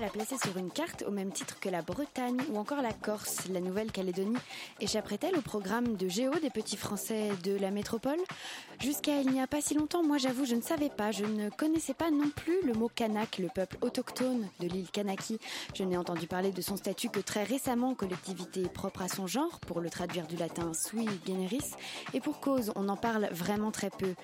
Pas la placer sur une carte au même titre que la Bretagne ou encore la Corse, la Nouvelle-Calédonie Échapperait-elle au programme de Géo des petits Français de la métropole? Jusqu'à il n'y a pas si longtemps, moi j'avoue, je ne savais pas, je ne connaissais pas non plus le mot Kanak, le peuple autochtone de l'île Kanaki. Je n'ai entendu parler de son statut que très récemment, collectivité propre à son genre, pour le traduire du latin sui generis, et pour cause, on en parle vraiment très peu.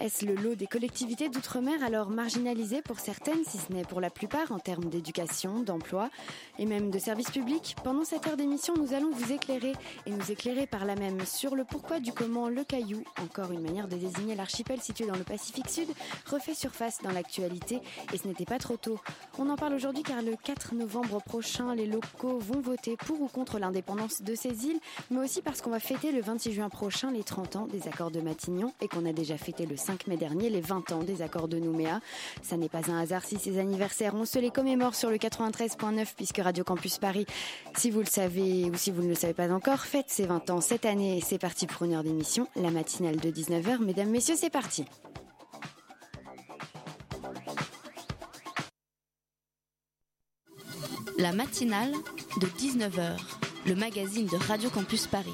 Est-ce le lot des collectivités d'outre-mer alors marginalisées pour certaines, si ce n'est pour la plupart, en termes d'éducation, d'emploi et même de services publics Pendant cette heure d'émission, nous allons vous éclairer et nous éclairer par là même sur le pourquoi du comment le caillou, encore une manière de désigner l'archipel situé dans le Pacifique Sud, refait surface dans l'actualité et ce n'était pas trop tôt. On en parle aujourd'hui car le 4 novembre prochain, les locaux vont voter pour ou contre l'indépendance de ces îles, mais aussi parce qu'on va fêter le 26 juin prochain les 30 ans des accords de Matignon et qu'on a déjà fêté le 5 mai dernier les 20 ans des accords de Nouméa. Ça n'est pas un hasard si ces anniversaires, on se les commémore sur le 93.9 puisque Radio Campus Paris, si vous le savez ou si vous ne le savez pas encore, fête ses 20 ans cette année. C'est parti pour une heure d'émission, la matinale de 19h. Mesdames, messieurs, c'est parti. La matinale de 19h, le magazine de Radio Campus Paris.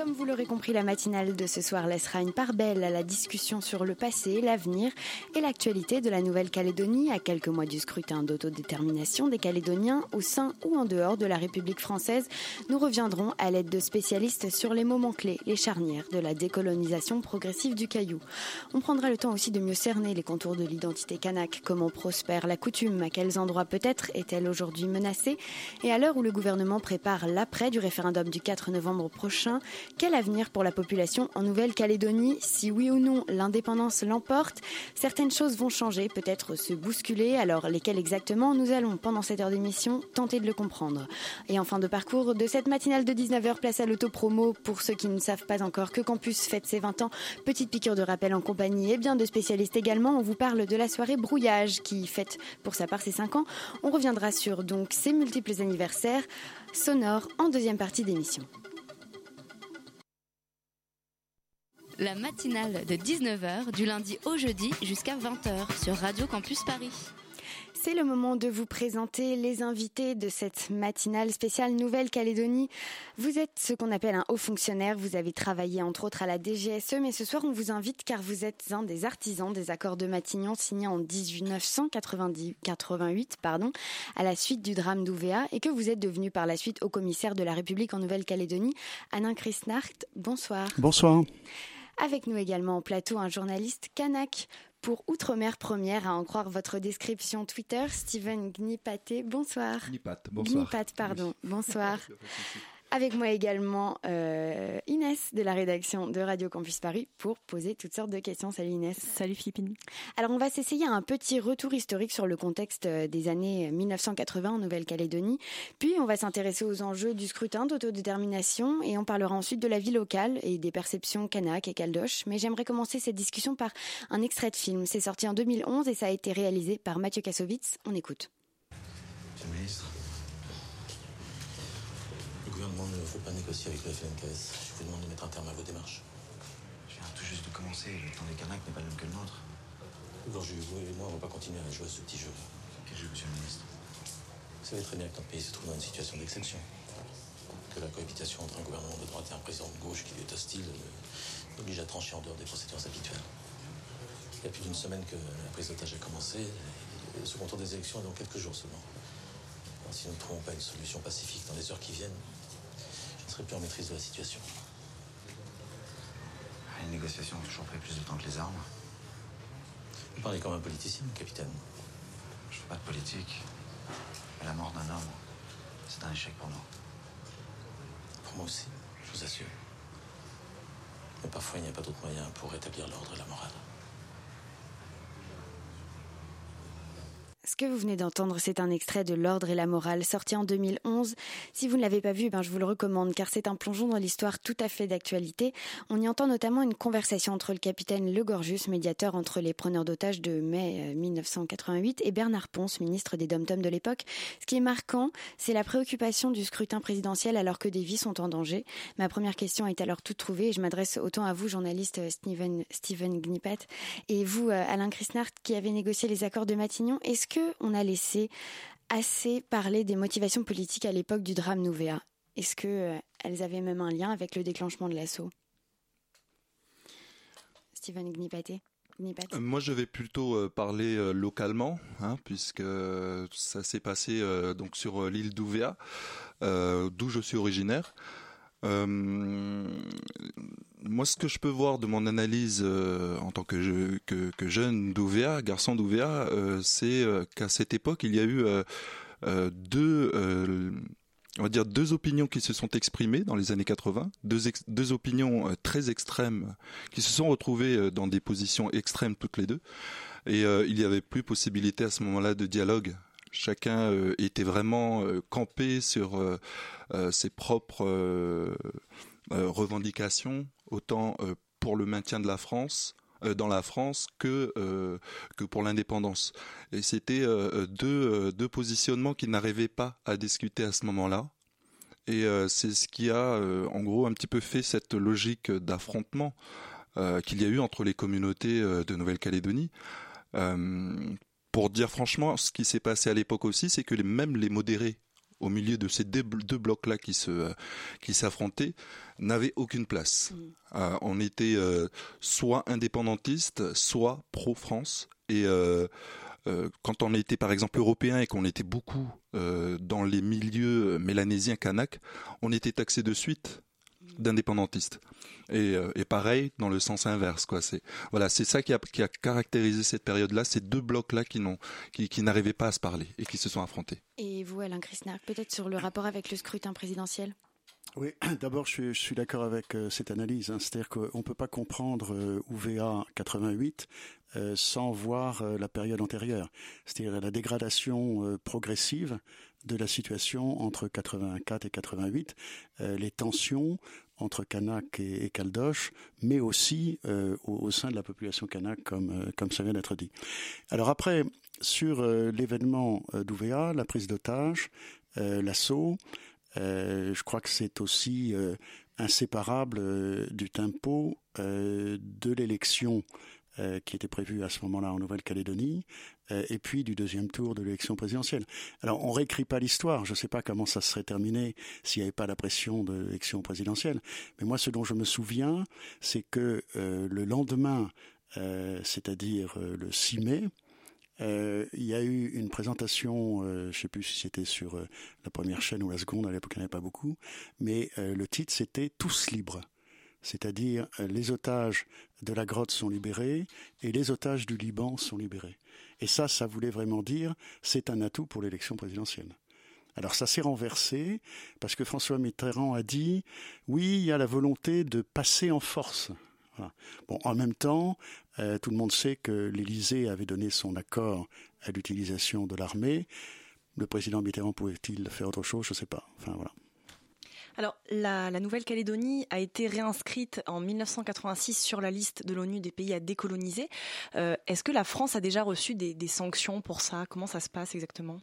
Comme vous l'aurez compris, la matinale de ce soir laissera une part belle à la discussion sur le passé, l'avenir et l'actualité de la Nouvelle-Calédonie à quelques mois du scrutin d'autodétermination des Calédoniens au sein ou en dehors de la République française. Nous reviendrons à l'aide de spécialistes sur les moments clés, les charnières de la décolonisation progressive du Caillou. On prendra le temps aussi de mieux cerner les contours de l'identité kanak, comment prospère la coutume, à quels endroits peut-être est-elle aujourd'hui menacée, et à l'heure où le gouvernement prépare l'après du référendum du 4 novembre prochain, quel avenir pour la population en Nouvelle-Calédonie Si oui ou non l'indépendance l'emporte, certaines choses vont changer, peut-être se bousculer. Alors lesquelles exactement Nous allons, pendant cette heure d'émission, tenter de le comprendre. Et en fin de parcours de cette matinale de 19h, place à l'autopromo pour ceux qui ne savent pas encore que Campus fête ses 20 ans. Petite piqûre de rappel en compagnie et bien de spécialistes également. On vous parle de la soirée Brouillage qui fête pour sa part ses 5 ans. On reviendra sur donc ses multiples anniversaires sonores en deuxième partie d'émission. La matinale de 19h, du lundi au jeudi jusqu'à 20h sur Radio Campus Paris. C'est le moment de vous présenter les invités de cette matinale spéciale Nouvelle-Calédonie. Vous êtes ce qu'on appelle un haut fonctionnaire. Vous avez travaillé entre autres à la DGSE, mais ce soir on vous invite car vous êtes un des artisans des accords de Matignon signés en 1988 pardon, à la suite du drame d'Ouvéa et que vous êtes devenu par la suite haut commissaire de la République en Nouvelle-Calédonie. Alain Chrisnart, bonsoir. Bonsoir. Avec nous également au plateau un journaliste kanak pour Outre-mer Première, à en croire votre description Twitter, Steven Gnipaté. Bonsoir. Gnipat, bonsoir. Gnipat, pardon. Bonsoir. Avec moi également euh, Inès de la rédaction de Radio Campus Paris pour poser toutes sortes de questions. Salut Inès. Salut Philippine. Alors on va s'essayer à un petit retour historique sur le contexte euh, des années 1980 en Nouvelle-Calédonie. Puis on va s'intéresser aux enjeux du scrutin d'autodétermination et on parlera ensuite de la vie locale et des perceptions kanak et caldoche. Mais j'aimerais commencer cette discussion par un extrait de film. C'est sorti en 2011 et ça a été réalisé par Mathieu Kassovitz. On écoute. Monsieur le ministre, le ne veut pas négocier avec le FNKS. Je vous demande de mettre un terme à vos démarches. Je viens tout juste de commencer. Le temps des Kanaks n'est pas le même que le nôtre. Gorju, vous et moi, on va pas continuer à jouer à ce petit jeu. Quel jeu, monsieur le ministre? Vous savez très bien que notre pays se trouve dans une situation d'exception. Que la cohabitation entre un gouvernement de droite et un président de gauche qui lui est hostile euh, oblige à trancher en dehors des procédures habituelles. Il y a plus d'une semaine que la prise d'otage a commencé le second tour des élections est dans quelques jours seulement. Si nous ne trouvons pas une solution pacifique dans les heures qui viennent, ne serai plus en maîtrise de la situation. Une négociation a toujours pris plus de temps que les armes. Vous parlez comme un politicien, capitaine. Je fais pas de politique. Mais la mort d'un homme, c'est un échec pour nous. Pour moi aussi, je vous assure. Mais parfois, il n'y a pas d'autre moyen pour rétablir l'ordre et la morale. Ce que vous venez d'entendre, c'est un extrait de L'Ordre et la morale, sorti en 2011. Si vous ne l'avez pas vu, ben, je vous le recommande, car c'est un plongeon dans l'histoire tout à fait d'actualité. On y entend notamment une conversation entre le capitaine Le Gorgius, médiateur entre les preneurs d'otages de mai 1988, euh, et Bernard Ponce, ministre des dom de l'époque. Ce qui est marquant, c'est la préoccupation du scrutin présidentiel alors que des vies sont en danger. Ma première question est alors toute trouvée, et je m'adresse autant à vous, journaliste euh, Steven, Steven Gnipat, et vous, euh, Alain Chrisnart, qui avez négocié les accords de Matignon. Est-ce que on a laissé assez parler des motivations politiques à l'époque du drame Nouvéa? Est-ce qu'elles euh, avaient même un lien avec le déclenchement de l'assaut? Steven Gnipaté euh, moi, je vais plutôt euh, parler localement, hein, puisque ça s'est passé donc sur l'île d'Ouvéa, d'où je suis originaire. Euh, moi, ce que je peux voir de mon analyse euh, en tant que, jeune d'Ouvéa, garçon d'Ouvéa, euh, c'est qu'à cette époque, il y a eu deux, on va dire deux opinions qui se sont exprimées dans les années 80, deux, deux opinions très extrêmes qui se sont retrouvées dans des positions extrêmes toutes les deux, et il n'y avait plus possibilité à ce moment-là de dialogue Chacun euh, était vraiment euh, campé sur euh, ses propres revendications, autant pour le maintien de la France dans la France que que pour l'indépendance. Et c'était deux deux positionnements qui n'arrivaient pas à discuter à ce moment-là. Et c'est ce qui a en gros un petit peu fait cette logique d'affrontement qu'il y a eu entre les communautés de Nouvelle-Calédonie pour dire franchement, ce qui s'est passé à l'époque aussi, c'est que les, même les modérés au milieu de ces deux, blocs-là qui se euh, qui s'affrontaient n'avaient aucune place. Mm. Euh, on était euh, soit indépendantiste, soit pro-France. Et quand on était par exemple européen et qu'on était beaucoup dans les milieux mélanésiens kanak, on était taxé de suite d'indépendantistes. Et, euh, et, pareil dans le sens inverse, quoi. C'est voilà, c'est ça qui a, qui a caractérisé cette période-là, ces deux blocs-là qui n'ont, qui, qui n'arrivaient pas à se parler et qui se sont affrontés. Et vous, Alain Christner, peut-être sur le rapport avec le scrutin présidentiel? Oui, d'abord, je suis, je suis d'accord avec euh, cette analyse. Hein. C'est-à-dire qu'on ne peut pas comprendre euh, UVA 88 euh, sans voir la période antérieure. C'est-à-dire la dégradation progressive de la situation entre 84 et 88, les tensions entre Kanak et, et Caldoche, mais aussi euh, au, sein de la population Kanak, comme, euh, comme ça vient d'être dit. Alors après, sur euh, l'événement d'Ouvéa, la prise d'otage, l'assaut, je crois que c'est aussi inséparable du tempo de l'élection euh, qui était prévu à ce moment-là en Nouvelle-Calédonie, euh, et puis du deuxième tour de l'élection présidentielle. Alors on réécrit pas l'histoire, je ne sais pas comment ça serait terminé s'il n'y avait pas la pression de l'élection présidentielle, mais moi ce dont je me souviens, c'est que euh, le lendemain, c'est-à-dire le 6 mai, il y a eu une présentation, je ne sais plus si c'était sur la première chaîne ou la seconde, à l'époque il n'y en avait pas beaucoup, mais le titre c'était Tous libres c'est-à-dire euh, les otages de la grotte sont libérés et les otages du Liban sont libérés. Et ça, ça voulait vraiment dire c'est un atout pour l'élection présidentielle. Alors ça s'est renversé parce que François Mitterrand a dit oui, il y a la volonté de passer en force. Bon, en même temps, euh, tout le monde sait que l'Élysée avait donné son accord à l'utilisation de l'armée. Le président Mitterrand pouvait-il faire autre chose? Je ne sais pas. Enfin voilà. Alors, la, Nouvelle-Calédonie a été réinscrite en 1986 sur la liste de l'ONU des pays à décoloniser. Euh, est-ce que la France a déjà reçu des, sanctions pour ça? Comment ça se passe exactement?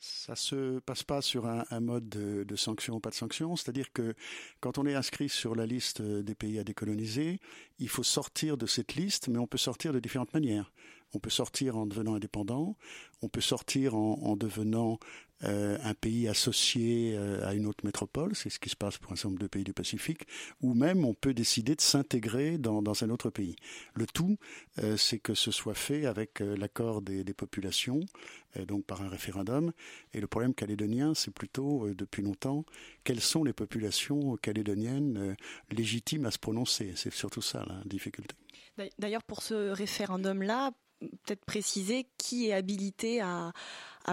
Ça se passe pas sur un, mode de, de, sanction ou pas de sanction, c'est-à-dire que quand on est inscrit sur la liste des pays à décoloniser, il faut sortir de cette liste, mais on peut sortir de différentes manières. On peut sortir en devenant indépendant, on peut sortir en devenant euh, un pays associé euh, à une autre métropole, c'est ce qui se passe pour un certain nombre de pays du Pacifique, ou même on peut décider de s'intégrer dans, un autre pays. Le tout, euh, c'est que ce soit fait avec l'accord des, populations, donc par un référendum. Et le problème calédonien, c'est plutôt, depuis longtemps, quelles sont les populations calédoniennes légitimes à se prononcer. C'est surtout ça la difficulté. D'ailleurs, pour ce référendum-là, peut-être préciser qui est habilité à,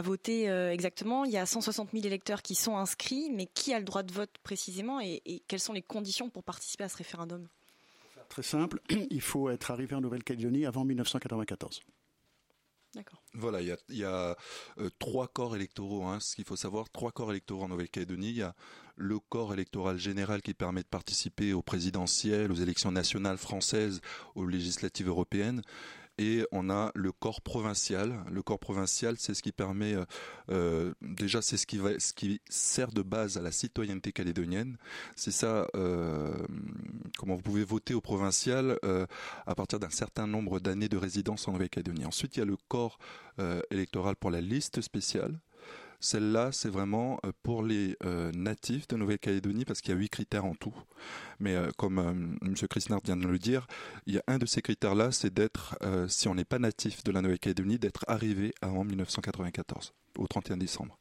voter euh, exactement. Il y a 160 000 électeurs qui sont inscrits, mais qui a le droit de vote précisément et, quelles sont les conditions pour participer à ce référendum? Très simple, il faut être arrivé en Nouvelle-Calédonie avant 1994. D'accord. Voilà, il y a, il y a euh, trois corps électoraux. Hein, ce qu'il faut savoir, trois corps électoraux en Nouvelle-Calédonie. Il y a le corps électoral général qui permet de participer aux présidentielles, aux élections nationales françaises, aux législatives européennes et on a le corps provincial. Le corps provincial, c'est ce qui permet, euh, euh, déjà, c'est ce qui sert de base à la citoyenneté calédonienne. C'est ça, euh, comment vous pouvez voter au provincial à partir d'un certain nombre d'années de résidence en Nouvelle-Calédonie. Ensuite, il y a le corps électoral pour la liste spéciale. Celle-là, c'est vraiment euh, pour les euh, natifs de Nouvelle-Calédonie parce qu'il y a huit critères en tout. Mais euh, comme M. Christnard vient de le dire, il y a un de ces critères-là, c'est d'être, si on n'est pas natif de la Nouvelle-Calédonie, d'être arrivé avant 1994, au 31 décembre.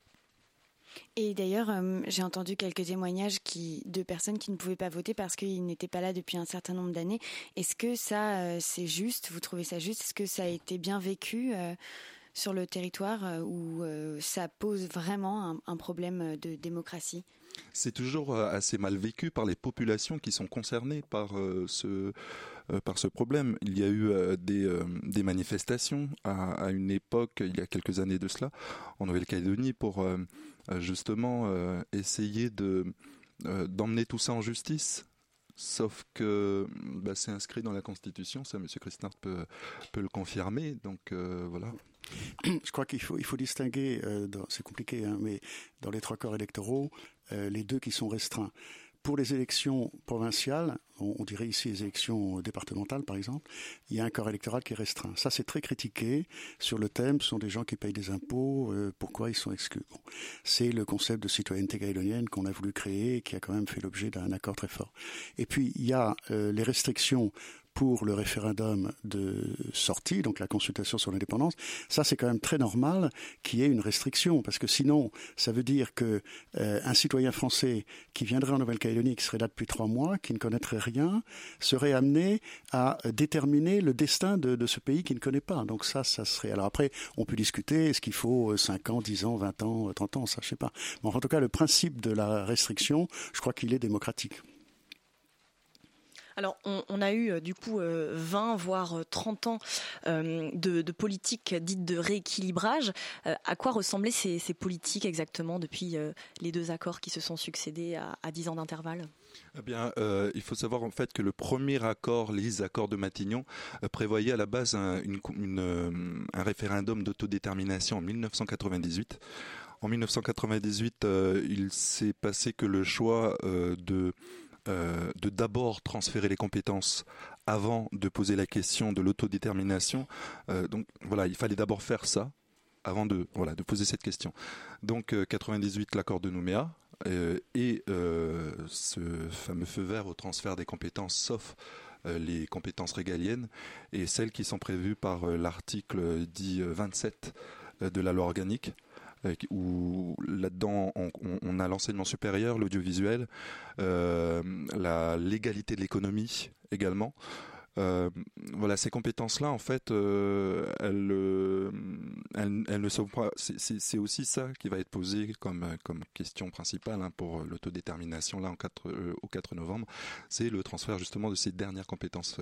Et d'ailleurs, j'ai entendu quelques témoignages de personnes qui ne pouvaient pas voter parce qu'ils n'étaient pas là depuis un certain nombre d'années. Est-ce que ça, c'est juste? Vous trouvez ça juste? Est-ce que ça a été bien vécu sur le territoire euh, où euh, ça pose vraiment un, problème de démocratie c'est toujours euh, assez mal vécu par les populations qui sont concernées par ce par ce problème. Il y a eu des, manifestations à, une époque, il y a quelques années de cela, en Nouvelle-Calédonie pour justement essayer de d'emmener tout ça en justice. Sauf que bah, c'est inscrit dans la Constitution, ça M. Christnard peut, le confirmer, donc voilà. Je crois qu'il faut, il faut distinguer, euh, c'est compliqué, hein, mais dans les trois corps électoraux, euh, les deux qui sont restreints. Pour les élections provinciales, on, dirait ici les élections départementales par exemple, il y a un corps électoral qui est restreint. Ça c'est très critiqué sur le thème, ce sont des gens qui payent des impôts, euh, pourquoi ils sont exclus? C'est le concept de citoyenneté calédonienne qu'on a voulu créer et qui a quand même fait l'objet d'un accord très fort. Et puis il y a les restrictions pour le référendum de sortie, donc la consultation sur l'indépendance, ça c'est quand même très normal qu'il y ait une restriction, parce que sinon, ça veut dire que euh, un citoyen français qui viendrait en Nouvelle-Calédonie, qui serait là depuis trois mois, qui ne connaîtrait rien, serait amené à déterminer le destin de, ce pays qu'il ne connaît pas. Donc ça, ça serait. Alors après, on peut discuter, est-ce qu'il faut 5 ans, 10 ans, 20 ans, 30 ans, ça je sais pas. Mais en tout cas, le principe de la restriction, je crois qu'il est démocratique. Alors, on, a eu euh, du coup 20, euh, voire 30 euh, ans de, politique dite de rééquilibrage. à quoi ressemblaient ces, politiques exactement depuis les deux accords qui se sont succédés à, à 10 ans d'intervalle? Eh bien, il faut savoir en fait que le premier accord, les accords de Matignon, prévoyait à la base un, un référendum d'autodétermination en 1998. En 1998, il s'est passé que le choix de euh, de d'abord transférer les compétences avant de poser la question de l'autodétermination. Euh, donc voilà, il fallait d'abord faire ça avant de voilà de poser cette question. Donc 98 euh, l'accord de Nouméa et ce fameux feu vert au transfert des compétences sauf les compétences régaliennes et celles qui sont prévues par l'article dit 27 de la loi organique où là-dedans on, a l'enseignement supérieur, l'audiovisuel, euh, la légalité de l'économie également. Euh, voilà, ces compétences-là, en fait, elles, elles, ne sont pas. C'est aussi ça qui va être posé comme, question principale hein, pour l'autodétermination là en 4, au 4 novembre. C'est le transfert justement de ces dernières compétences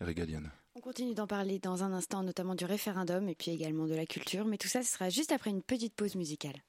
régaliennes. On continue d'en parler dans un instant, notamment du référendum et puis également de la culture, mais tout ça, ce sera juste après une petite pause musicale.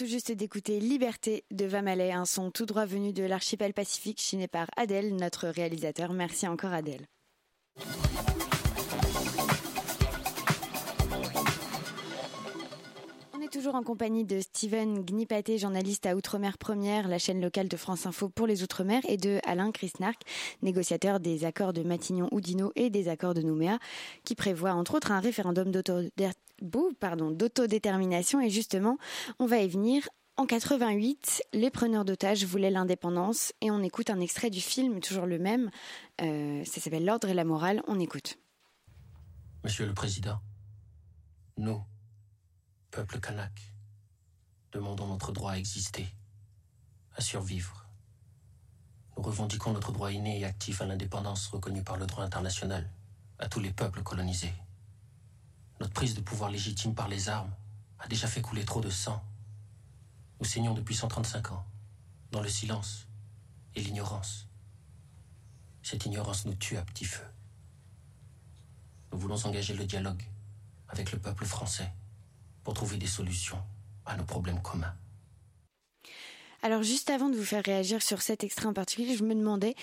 Tout juste d'écouter Liberté de Vamalay, un son tout droit venu de l'archipel pacifique chiné par Adèle, notre réalisateur. Merci encore Adèle. On est toujours en compagnie de Steven Gnipaté, journaliste à Outre-mer Première, la chaîne locale de France Info pour les Outre-mer, et de Alain Chrisnark, négociateur des accords de Matignon-Oudinot et des accords de Nouméa, qui prévoit entre autres un référendum d'autodétermination. Et justement, on va y venir. En 88, les preneurs d'otages voulaient l'indépendance et on écoute un extrait du film, toujours le même. Euh, ça s'appelle L'ordre et la morale. On écoute. Monsieur le Président, nous, peuple kanak, demandons notre droit à exister, à survivre. Nous revendiquons notre droit inné et actif à l'indépendance reconnu par le droit international à tous les peuples colonisés. Notre prise de pouvoir légitime par les armes a déjà fait couler trop de sang. Nous saignons depuis 135 ans, dans le silence et l'ignorance. Cette ignorance nous tue à petit feu. Nous voulons engager le dialogue avec le peuple français pour trouver des solutions à nos problèmes communs. Alors juste avant de vous faire réagir sur cet extrait en particulier, je me demandais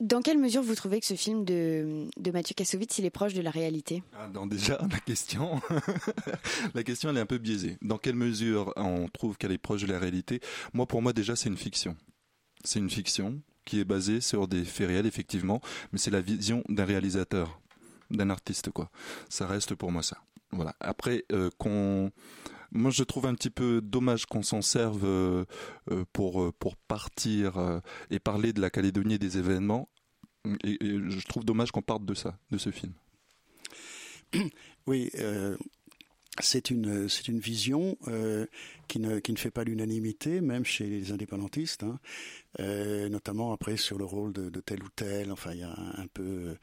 dans quelle mesure vous trouvez que ce film de, de Mathieu Kassovitz il est proche de la réalité? Ah, Déjà, la question, la question elle est un peu biaisée. Dans quelle mesure on trouve qu'elle est proche de la réalité? Moi, pour moi, déjà, c'est une fiction. C'est une fiction qui est basée sur des faits réels, effectivement, mais c'est la vision d'un réalisateur, d'un artiste, quoi. Ça reste pour moi ça. Voilà. Après, euh, qu'on moi, je trouve un petit peu dommage qu'on s'en serve euh, euh, pour pour partir et parler de la Calédonie des événements. Et, je trouve dommage qu'on parte de ça, de ce film. Oui, c'est une c'est une vision euh, qui ne qui ne fait pas l'unanimité même chez les indépendantistes hein, euh, notamment après sur le rôle de, tel ou tel enfin il y a un, peu euh,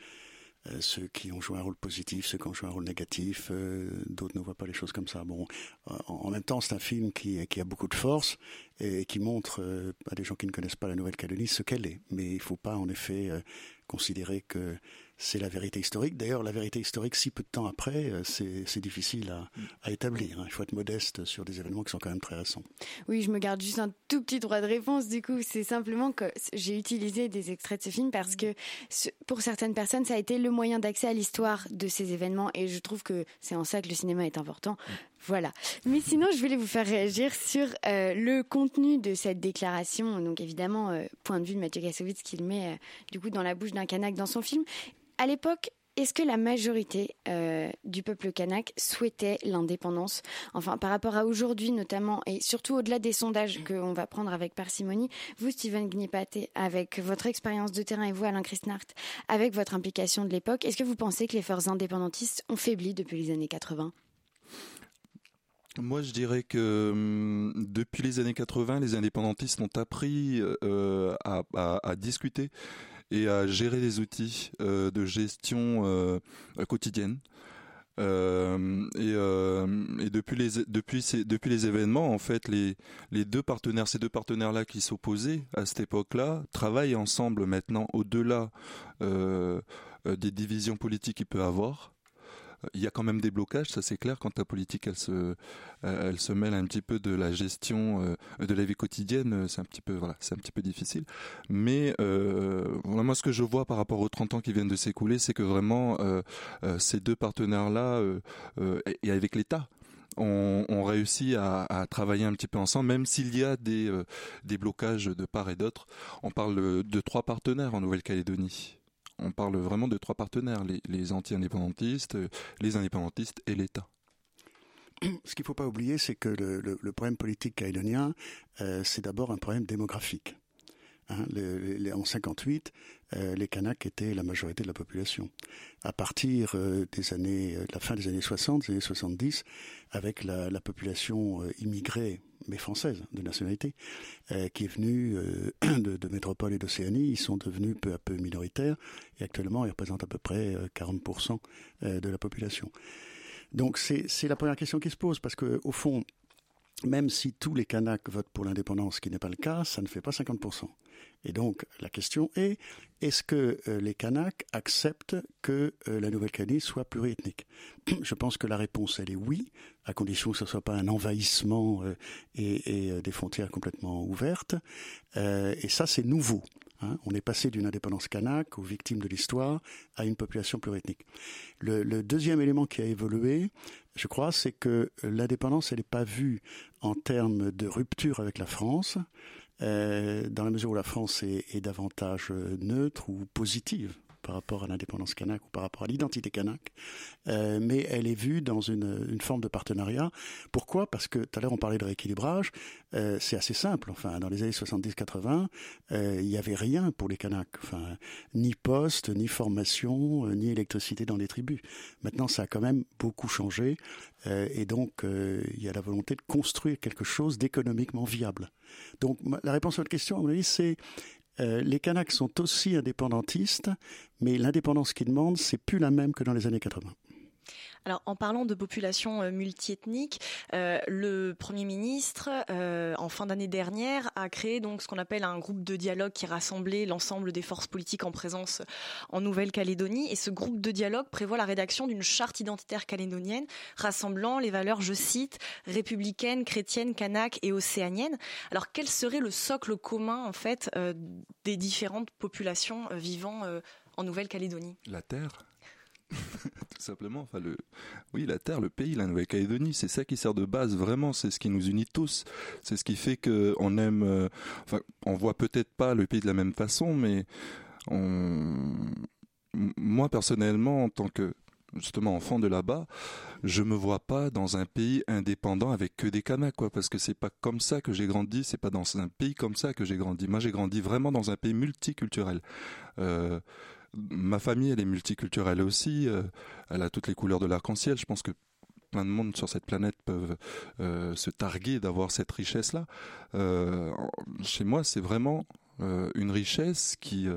ceux qui ont joué un rôle positif ceux qui ont joué un rôle négatif euh, d'autres ne voient pas les choses comme ça. Bon en, même temps c'est un film qui qui a beaucoup de force et qui montre euh, à des gens qui ne connaissent pas la Nouvelle-Calédonie ce qu'elle est. Mais il faut pas en effet considérer que c'est la vérité historique. D'ailleurs, la vérité historique, si peu de temps après, euh, c'est difficile à, à établir. Hein. Il faut être modeste sur des événements qui sont quand même très récents. Oui, je me garde juste un tout petit droit de réponse. Du coup, c'est simplement que j'ai utilisé des extraits de ce film parce que pour certaines personnes, ça a été le moyen d'accès à l'histoire de ces événements. Et je trouve que c'est en ça que le cinéma est important. Voilà. Mais sinon, je voulais vous faire réagir sur euh, le contenu de cette déclaration. Donc évidemment, euh, point de vue de Mathieu Kassovitz qu'il met euh, du coup dans la bouche d'un Kanak dans son film. À l'époque, est-ce que la majorité du peuple kanak souhaitait l'indépendance? Enfin, par rapport à aujourd'hui notamment, et surtout au-delà des sondages qu'on va prendre avec parcimonie, vous, Steven Gnipate, avec votre expérience de terrain et vous, Alain Christnart, avec votre implication de l'époque, est-ce que vous pensez que les forces indépendantistes ont faibli depuis les années 80 moi, je dirais que hum, depuis les années 80, les indépendantistes ont appris euh, à, discuter et à gérer les outils euh, de gestion euh, quotidienne. Et, depuis les événements, en fait, les deux partenaires, ces deux partenaires là qui s'opposaient à cette époque-là, travaillent ensemble maintenant au-delà des divisions politiques qu'il peut avoir il y a quand même des blocages, ça c'est clair, quand la politique elle se, euh, elle se mêle un petit peu de la gestion euh, de la vie quotidienne, c'est un petit peu, voilà, c'est un petit peu difficile. Mais euh, moi ce que je vois par rapport aux 30 ans qui viennent de s'écouler, c'est que vraiment euh, euh, ces deux partenaires-là, et avec l'État, on, on, réussit à, à, travailler un petit peu ensemble, même s'il y a des, des blocages de part et d'autre. On parle de trois partenaires en Nouvelle-Calédonie on parle vraiment de trois partenaires, les, anti-indépendantistes, les indépendantistes et l'État. Ce qu'il ne faut pas oublier, c'est que le, problème politique calédonien, euh, c'est d'abord un problème démographique. Hein, en 58, euh, les Kanaks étaient la majorité de la population. À partir euh, des années, euh, la fin des années 60, des années 70, avec la, la population immigrée mais française de nationalité, qui est venue de, de, métropole et d'Océanie. Ils sont devenus peu à peu minoritaires et actuellement ils représentent à peu près 40% euh, de la population. Donc c'est la première question qui se pose parce que au fond, même si tous les Kanaks votent pour l'indépendance, ce qui n'est pas le cas, ça ne fait pas 50%. Et donc la question est, est-ce que euh, les Kanaks acceptent que euh, la Nouvelle-Calédonie soit pluriethnique? Je pense que la réponse, elle est oui, à condition que ce ne soit pas un envahissement euh, et, des frontières complètement ouvertes. Et ça, c'est nouveau. Hein. On est passé d'une indépendance kanak aux victimes de l'histoire à une population pluriethnique. Le, le, deuxième élément qui a évolué, je crois, c'est que l'indépendance, elle n'est pas vue en termes de rupture avec la France, euh, dans la mesure où la France est, est davantage neutre ou positive par rapport à l'indépendance kanak ou par rapport à l'identité kanak, euh, mais elle est vue dans une, forme de partenariat. Pourquoi? Parce que tout à l'heure on parlait de rééquilibrage, euh, c'est assez simple. Enfin, dans les années 70-80, euh, il n'y avait rien pour les kanaks, enfin, ni poste, ni formation, euh, ni électricité dans les tribus. Maintenant, ça a quand même beaucoup changé, et donc il y a la volonté de construire quelque chose d'économiquement viable. Donc la réponse à votre question, à mon avis, c'est euh, les Kanaks sont aussi indépendantistes, mais l'indépendance qu'ils demandent, c'est plus la même que dans les années 80. Alors, en parlant de population euh, multiethnique, euh, le Premier ministre, euh, en fin d'année dernière, a créé donc ce qu'on appelle un groupe de dialogue qui rassemblait l'ensemble des forces politiques en présence en Nouvelle-Calédonie. Et ce groupe de dialogue prévoit la rédaction d'une charte identitaire calédonienne rassemblant les valeurs, je cite, républicaines, chrétiennes, kanak et océaniennes. Alors, quel serait le socle commun, en fait, des différentes populations vivant en Nouvelle-Calédonie? La terre tout simplement. Enfin, le, oui, la terre, le pays, la Nouvelle-Calédonie, c'est ça qui sert de base. Vraiment, c'est ce qui nous unit tous. C'est ce qui fait que on aime. Euh, enfin, on voit peut-être pas le pays de la même façon, mais moi personnellement, en tant que justement enfant de là-bas, je me vois pas dans un pays indépendant avec que des Kanaks, quoi, parce que c'est pas comme ça que j'ai grandi, c'est pas dans un pays comme ça que j'ai grandi. Moi, j'ai grandi vraiment dans un pays multiculturel. Euh, ma famille, elle est multiculturelle aussi. Euh, elle a toutes les couleurs de l'arc-en-ciel. Je pense que plein de monde sur cette planète peuvent se targuer d'avoir cette richesse-là. chez moi, c'est vraiment une richesse qui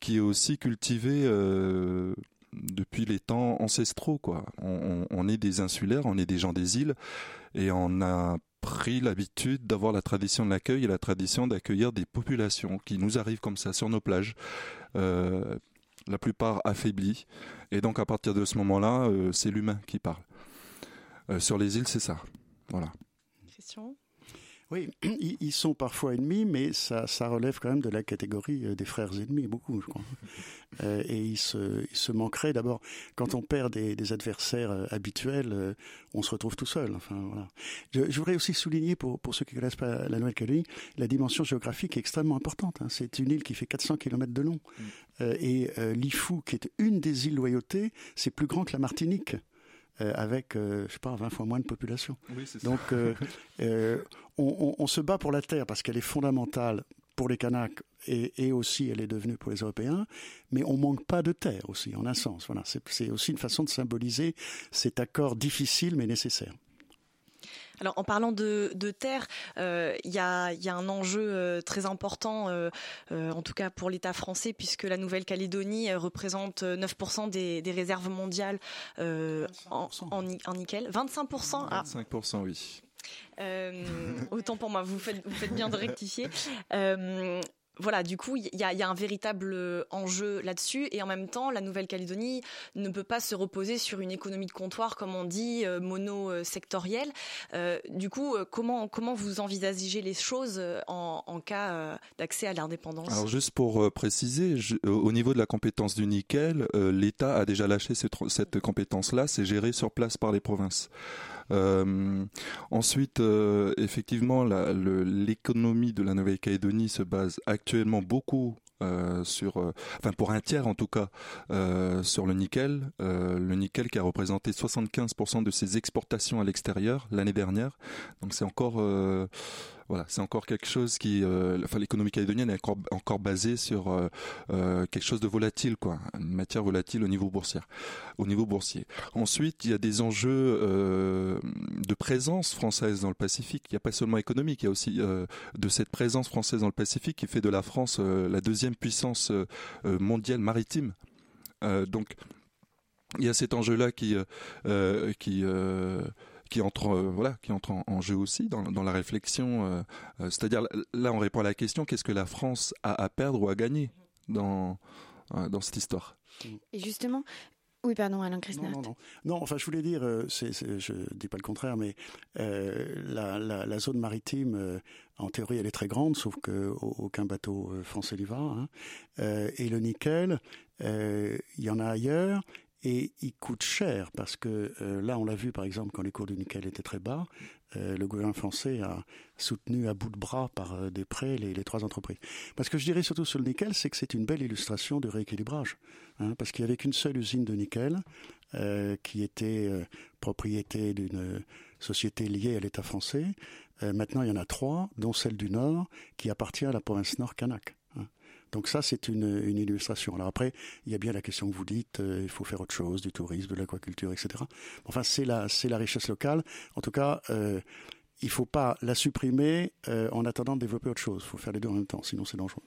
qui est aussi cultivée depuis les temps ancestraux. Quoi. On, est des insulaires, on est des gens des îles, et on a pris l'habitude d'avoir la tradition de l'accueil et la tradition d'accueillir des populations qui nous arrivent comme ça sur nos plages. La plupart affaiblies. Et donc à partir de ce moment-là, euh, c'est l'humain qui parle. Euh, sur les îles, c'est ça. Voilà. Oui, ils sont parfois ennemis, mais ça, ça relève quand même de la catégorie euh, des frères ennemis, beaucoup, je crois. Euh, et ils se, ils se manqueraient d'abord. Quand on perd des, des adversaires euh, habituels, on se retrouve tout seul. Enfin, voilà. Je, je, voudrais aussi souligner, pour, pour ceux qui ne connaissent pas la Nouvelle-Calédonie, la dimension géographique est extrêmement importante. Hein. C'est une île qui fait 400 km de long. Mm. et l'Ifou, qui est une des îles loyautés, c'est plus grand que la Martinique. Euh, avec, euh, je sais pas, 20 fois moins de population. Donc, euh, on, on, se bat pour la terre parce qu'elle est fondamentale pour les Kanaks et, et, aussi elle est devenue pour les Européens, mais on manque pas de terre aussi, en un sens. Voilà, c'est aussi une façon de symboliser cet accord difficile mais nécessaire. Alors en parlant de, terre, euh, il y, a, un enjeu euh, très important, euh, en tout cas pour l'État français, puisque la Nouvelle-Calédonie représente 9% des, réserves mondiales en, nickel. 25% 25%, oui. autant pour moi, vous faites, vous faites bien de rectifier voilà, du coup, il y a, un véritable euh, enjeu là-dessus, et en même temps, la Nouvelle-Calédonie ne peut pas se reposer sur une économie de comptoir, comme on dit, euh, mono-sectorielle. Euh, du coup, comment comment vous envisagez les choses en, cas d'accès à l'indépendance? Alors, juste pour préciser, au niveau de la compétence du nickel, l'État a déjà lâché cette, cette compétence-là, c'est géré sur place par les provinces. Euh, ensuite, euh, effectivement, l'économie de la Nouvelle-Calédonie se base actuellement beaucoup euh, sur, enfin pour un tiers en tout cas, sur le nickel. le nickel qui a représenté 75% de ses exportations à l'extérieur l'année dernière. Donc c'est encore voilà, c'est encore quelque chose qui, euh, enfin, l'économie calédonienne est encore, encore basée sur euh, euh, quelque chose de volatile, quoi, une matière volatile au niveau boursier. Au niveau boursier. Ensuite, il y a des enjeux de présence française dans le Pacifique. Il n'y a pas seulement économique, il y a aussi de cette présence française dans le Pacifique qui fait de la France la deuxième puissance mondiale maritime. donc, il y a cet enjeu-là qui, qui qui entre euh, voilà qui entre en, jeu aussi dans, dans la réflexion. Euh, euh, c'est-à-dire là, on répond à la question qu'est-ce que la France a à perdre ou à gagner dans dans cette histoire? Et justement, oui, pardon, Alain Christophe. Non, non, non, non. enfin, je voulais dire, c'est, je dis pas le contraire, mais la, la, la, zone maritime, en théorie, elle est très grande, sauf que aucun bateau français n'y va. Hein. et le nickel, il y en a ailleurs, et il coûte cher parce que euh, là, on l'a vu par exemple quand les cours du nickel étaient très bas, euh, le gouvernement français a soutenu à bout de bras par euh, des prêts les, les, trois entreprises. Parce que je dirais surtout sur le nickel, c'est que c'est une belle illustration du rééquilibrage. Hein, parce qu'il n'y avait qu'une seule usine de nickel qui était propriété d'une société liée à l'État français. Maintenant, il y en a trois, dont celle du Nord, qui appartient à la province Nord Kanak. Donc ça, c'est une, une, illustration. Alors après, il y a bien la question que vous dites, euh, il faut faire autre chose, du tourisme, de l'aquaculture, etc. Enfin, c'est la, c'est la richesse locale. En tout cas, euh, il ne faut pas la supprimer euh, en attendant de développer autre chose. Il faut faire les deux en même temps, sinon c'est dangereux.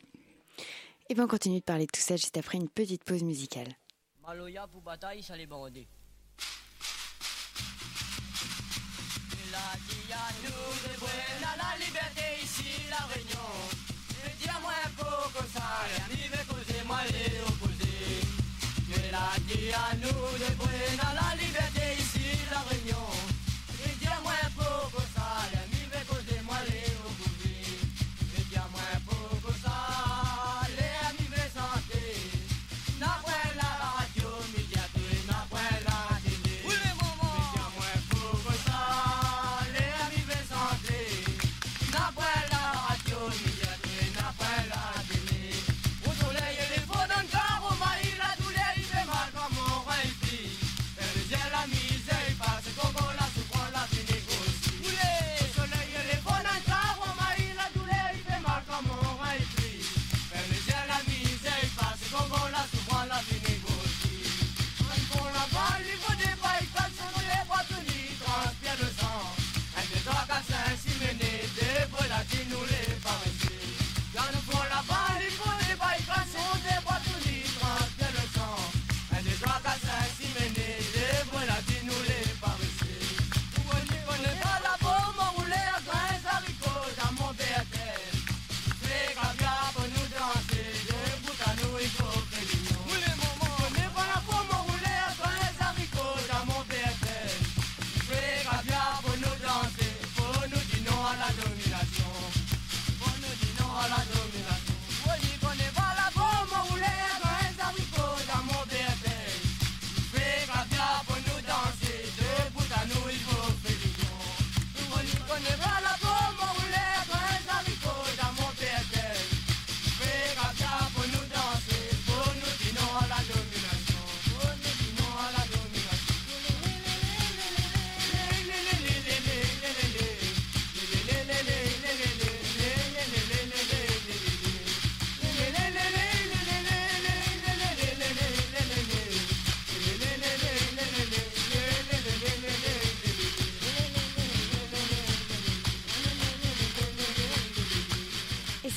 Et bien on continue de parler de tout ça juste après une petite pause musicale. Maloya pour ça les. La nous de la liberté ici, la réunion. Vediamo un poco sale, vive così ma le opposé. Que la dia nous de buena la liberté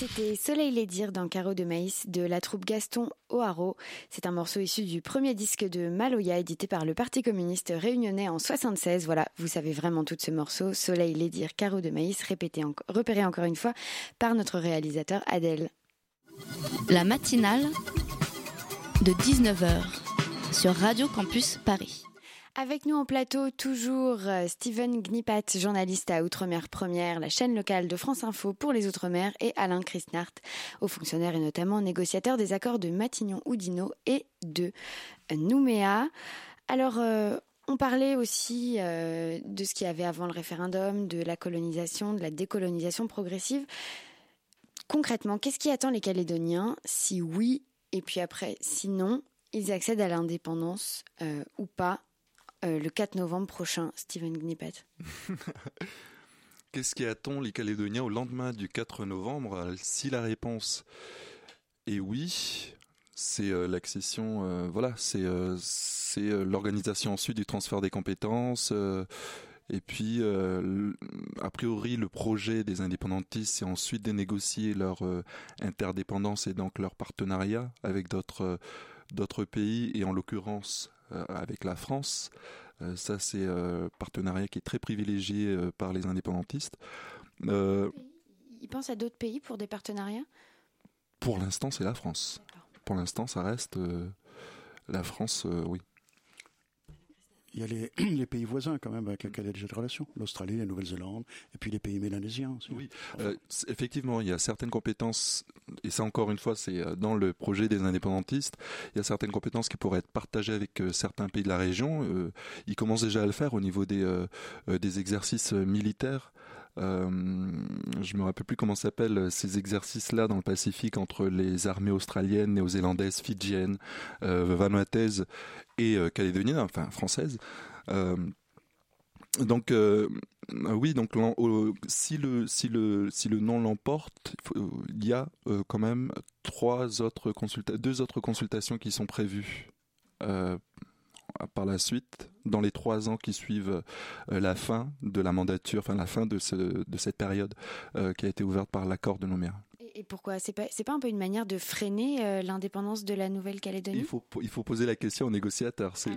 C'était Soleil les dire dans Carreau de Maïs de la troupe Gaston O'Haraud. C'est un morceau issu du premier disque de Maloya édité par le Parti communiste réunionnais en 76. Voilà, vous savez vraiment tout de ce morceau. Soleil les dire Carreau de Maïs, répété repéré encore une fois par notre réalisateur Adèle. La matinale de 19h sur Radio Campus Paris. Avec nous en plateau, toujours euh, Steven Gnipat, journaliste à Outre-mer Première, la chaîne locale de France Info pour les Outre-mer, et Alain Christnart, haut fonctionnaire et notamment négociateur des accords de Matignon-Oudinot et de Nouméa. Alors, euh, on parlait aussi euh, de ce qu'il y avait avant le référendum, de la colonisation, de la décolonisation progressive. Concrètement, qu'est-ce qui attend les Calédoniens si oui, et puis après, si non, ils accèdent à l'indépendance ou pas euh, le 4 novembre prochain, Steven Gnipat Qu'est-ce qui attend les Calédoniens au lendemain du 4 novembre? Si la réponse est oui, c'est euh, l'accession, euh, voilà, c'est l'organisation ensuite du transfert des compétences. et puis, a priori, le projet des indépendantistes, c'est ensuite de négocier leur interdépendance et donc leur partenariat avec d'autres pays et en l'occurrence euh, avec la France. Euh, ça, c'est un euh, partenariat qui est très privilégié par les indépendantistes. Ils pensent à d'autres pays pour des partenariats? Pour l'instant, c'est la France. Pour l'instant, ça reste la France, oui. Il y a les, pays voisins quand même avec lesquels il y a déjà des relations. L'Australie, la Nouvelle-Zélande, et puis les pays mélanésiens aussi. Oui, euh, effectivement, il y a certaines compétences, et ça encore une fois, c'est euh, dans le projet des indépendantistes, il y a certaines compétences qui pourraient être partagées avec euh, certains pays de la région. ils commencent déjà à le faire au niveau des, des exercices militaires. Euh, je me rappelle plus comment s'appellent ces exercices-là dans le Pacifique entre les armées australiennes, néo-zélandaises, fidjiennes, euh, vanuataises et euh, calédoniennes, enfin françaises. Donc oui, donc si le si le si le non l'emporte, il y a quand même trois autres deux autres consultations qui sont prévues par la suite, dans les trois ans qui suivent euh, la fin de la mandature, enfin la fin de cette période euh, qui a été ouverte par l'accord de Nouméa. Et pourquoi? C'est pas c'est pas un peu une manière de freiner euh, l'indépendance de la Nouvelle-Calédonie? Il faut il faut poser la question aux négociateurs. C'est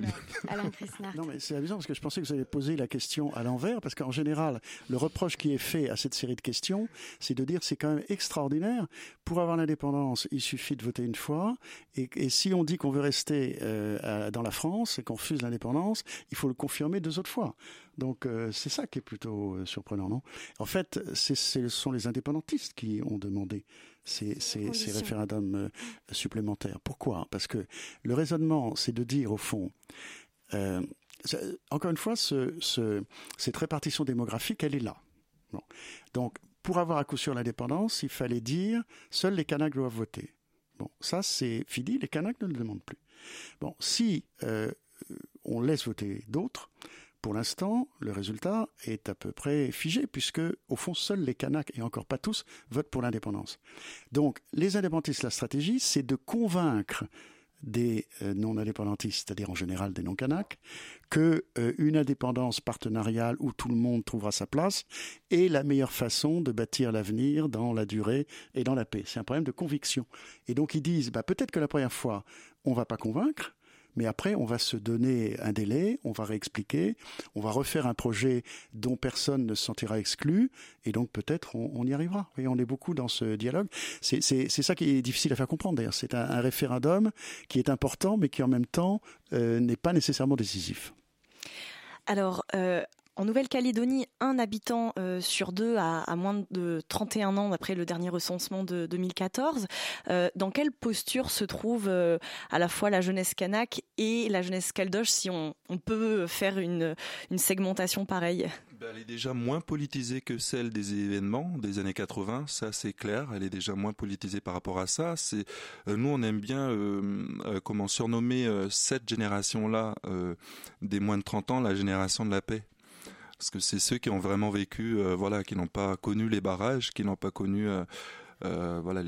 Alain Non mais c'est amusant parce que je pensais que vous alliez poser la question à l'envers parce qu'en général le reproche qui est fait à cette série de questions c'est de dire c'est quand même extraordinaire pour avoir l'indépendance il suffit de voter une fois et, et si on dit qu'on veut rester euh, dans la France et qu'on refuse l'indépendance il faut le confirmer deux autres fois. Donc euh, c'est ça qui est plutôt euh, surprenant, non? En fait, ce sont les indépendantistes qui ont demandé ces, référendums euh, supplémentaires. Pourquoi? Parce que le raisonnement, c'est de dire au fond, encore une fois, cette répartition démographique, elle est là. Donc, pour avoir à coup sûr l'indépendance, il fallait dire seuls les Kanaks doivent voter. Bon, ça c'est fini, les Kanaks ne le demandent plus. Bon, si on laisse voter d'autres, pour l'instant, le résultat est à peu près figé, puisque, au fond, seuls les Kanaks, et encore pas tous, votent pour l'indépendance. Donc, les indépendantistes, la stratégie, c'est de convaincre des euh, non-indépendantistes, c'est-à-dire en général des non-Kanaks, que euh, une indépendance partenariale où tout le monde trouvera sa place est la meilleure façon de bâtir l'avenir dans la durée et dans la paix. C'est un problème de conviction. Et donc ils disent, bah, peut-être que la première fois, on va pas convaincre, mais après, on va se donner un délai, on va réexpliquer, on va refaire un projet dont personne ne se sentira exclu, et donc peut-être on, y arrivera. On est beaucoup dans ce dialogue. C'est ça qui est difficile à faire comprendre d'ailleurs. C'est un, référendum qui est important, mais qui en même temps euh, n'est pas nécessairement décisif. Alors, euh, en Nouvelle-Calédonie, un habitant euh, sur deux a, moins de 31 ans d'après le dernier recensement de 2014. Euh, dans quelle posture se trouve euh, à la fois la jeunesse kanak et la jeunesse caldoche si on, peut faire une, segmentation pareille? Ben, Elle est déjà moins politisée que celle des événements des années 80, ça c'est clair. Elle est déjà moins politisée par rapport à ça. Nous on aime bien comment surnommer cette génération-là des moins de 30 ans la génération de la paix parce que c'est ceux qui ont vraiment vécu, euh, voilà, qui n'ont pas connu les barrages, qui n'ont pas connu, euh, euh, voilà,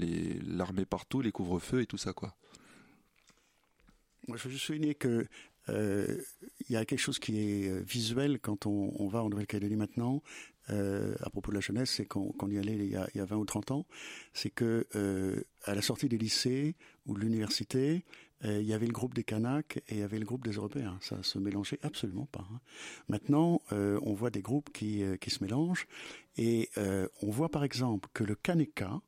l'armée partout, les couvre-feux et tout ça, quoi. Moi, je veux souligner que il y a quelque chose qui est visuel quand on, va en Nouvelle-Calédonie maintenant, à propos de la jeunesse, c'est qu'on y allait il y, a, il y, a, 20 ou 30 ans, c'est que à la sortie des lycées ou de l'université, il y avait le groupe des Kanaks et il y avait le groupe des Européens. Ça se mélangeait absolument pas. Hein. Maintenant, euh, on voit des groupes qui, euh, qui se mélangent et euh, on voit par exemple que le Kaneka,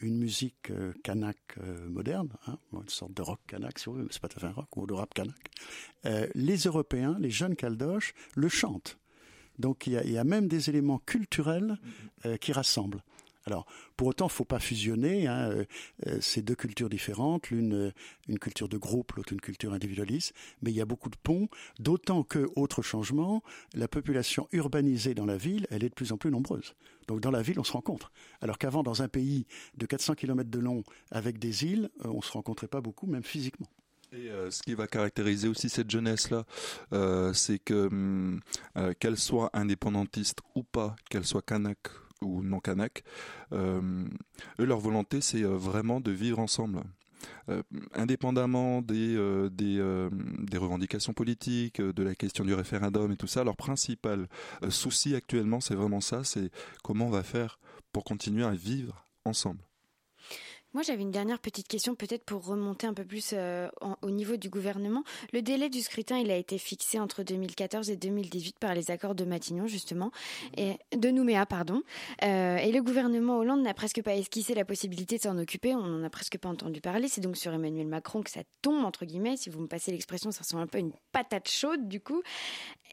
une musique kanak moderne, hein, une sorte de rock kanak, si vous voulez, c'est pas tout à fait un rock, ou de rap kanak, les Européens, les jeunes caldoches, le chantent. Donc il y a, même des éléments culturels qui rassemblent. Alors, pour autant, il ne faut pas fusionner hein, euh, euh, ces deux cultures différentes, l'une euh, une culture de groupe, l'autre une culture individualiste, mais il y a beaucoup de ponts, d'autant que, autre changement, la population urbanisée dans la ville, elle est de plus en plus nombreuse. Donc dans la ville, on se rencontre. Alors qu'avant, dans un pays de 400 km de long avec des îles, on ne se rencontrait pas beaucoup, même physiquement. Et ce qui va caractériser aussi cette jeunesse-là, c'est que hum, qu'elle soit indépendantiste ou pas, qu'elle soit kanak ou non kanak, euh, eux, leur volonté, c'est euh, vraiment de vivre ensemble. Euh, indépendamment des, des, des, revendications politiques, de la question du référendum et tout ça, leur principal souci actuellement, c'est vraiment ça, c'est comment on va faire pour continuer à vivre ensemble. Moi, j'avais une dernière petite question, peut-être pour remonter un peu plus euh, en, au niveau du gouvernement. Le délai du scrutin, il a été fixé entre 2014 et 2018 par les accords de Matignon, justement, et de Nouméa, pardon. Euh, et le gouvernement Hollande n'a presque pas esquissé la possibilité de s'en occuper. On n'en a presque pas entendu parler. C'est donc sur Emmanuel Macron que ça tombe, entre guillemets. Si vous me passez l'expression, ça ressemble un peu à une patate chaude, du coup.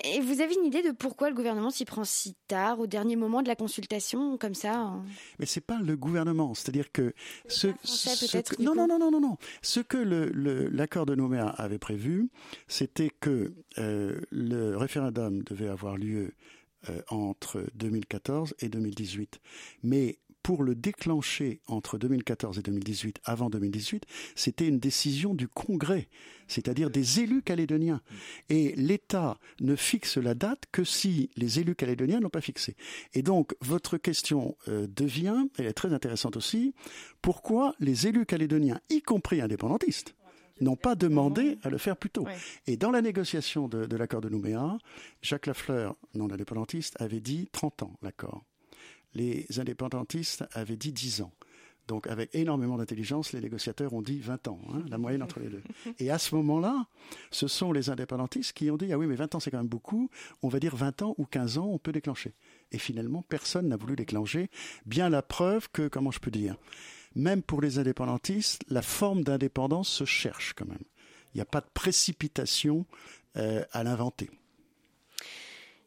Et vous avez une idée de pourquoi le gouvernement s'y prend si tard, au dernier moment de la consultation, comme ça hein Mais c'est pas le gouvernement, c'est-à-dire que ce, ce que, non, non, non, non, non, non, ce que l'accord le, de Nouméa avait prévu, c'était que euh, le référendum devait avoir lieu euh, entre 2014 et 2018, mais pour le déclencher entre 2014 et 2018, avant 2018, c'était une décision du Congrès, c'est-à-dire des élus calédoniens. Et l'État ne fixe la date que si les élus calédoniens n'ont pas fixé. Et donc, votre question euh, devient, elle est très intéressante aussi, pourquoi les élus calédoniens, y compris indépendantistes, n'ont pas demandé à le faire plus tôt? Et dans la négociation de, de l'accord de Nouméa, Jacques Lafleur, non indépendantiste, avait dit 30 ans l'accord les indépendantistes avaient dit 10 ans. Donc, avec énormément d'intelligence, les négociateurs ont dit 20 ans, hein, la moyenne entre les deux. Et à ce moment-là, ce sont les indépendantistes qui ont dit Ah oui, mais 20 ans, c'est quand même beaucoup. On va dire 20 ans ou 15 ans, on peut déclencher. Et finalement, personne n'a voulu déclencher. Bien la preuve que, comment je peux dire, même pour les indépendantistes, la forme d'indépendance se cherche quand même. Il n'y a pas de précipitation euh, à l'inventer.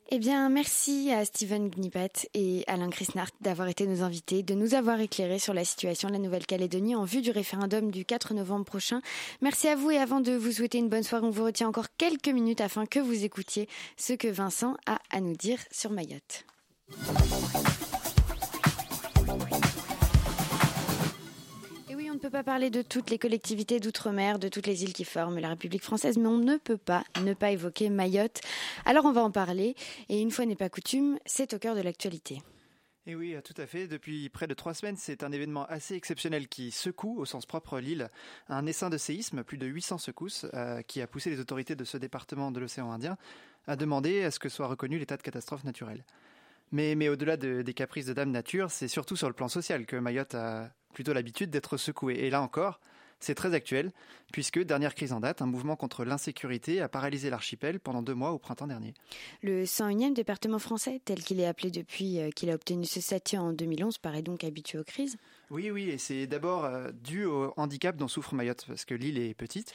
Eh bien, merci à Steven Gnipat et Alain Chrisnart d'avoir été nos invités, de nous avoir éclairés sur la situation de la Nouvelle-Calédonie en vue du référendum du 4 novembre prochain. Merci à vous et avant de vous souhaiter une bonne soirée, on vous retient encore quelques minutes afin que vous écoutiez ce que Vincent a à nous dire sur Mayotte. Ne peut pas parler de toutes les collectivités d'outre-mer, de toutes les îles qui forment la République française, mais on ne peut pas ne pas évoquer Mayotte. Alors on va en parler, et une fois n'est pas coutume, c'est au cœur de l'actualité. Et oui, tout à fait. Depuis près de trois semaines, c'est un événement assez exceptionnel qui secoue, au sens propre, l'île. Un essaim de séisme, plus de 800 secousses, euh, qui a poussé les autorités de ce département de l'océan Indien à demander à ce que soit reconnu l'état de catastrophe naturelle. Mais, mais au-delà de, des caprices de Dame Nature, c'est surtout sur le plan social que Mayotte a plutôt l'habitude d'être secoué. Et là encore, c'est très actuel, puisque, dernière crise en date, un mouvement contre l'insécurité a paralysé l'archipel pendant deux mois au printemps dernier. Le 101e département français, tel qu'il est appelé depuis euh, qu'il a obtenu ce statut en 2011, paraît donc habitué aux crises Oui, oui, et c'est d'abord euh, dû au handicap dont souffre Mayotte, parce que l'île est petite,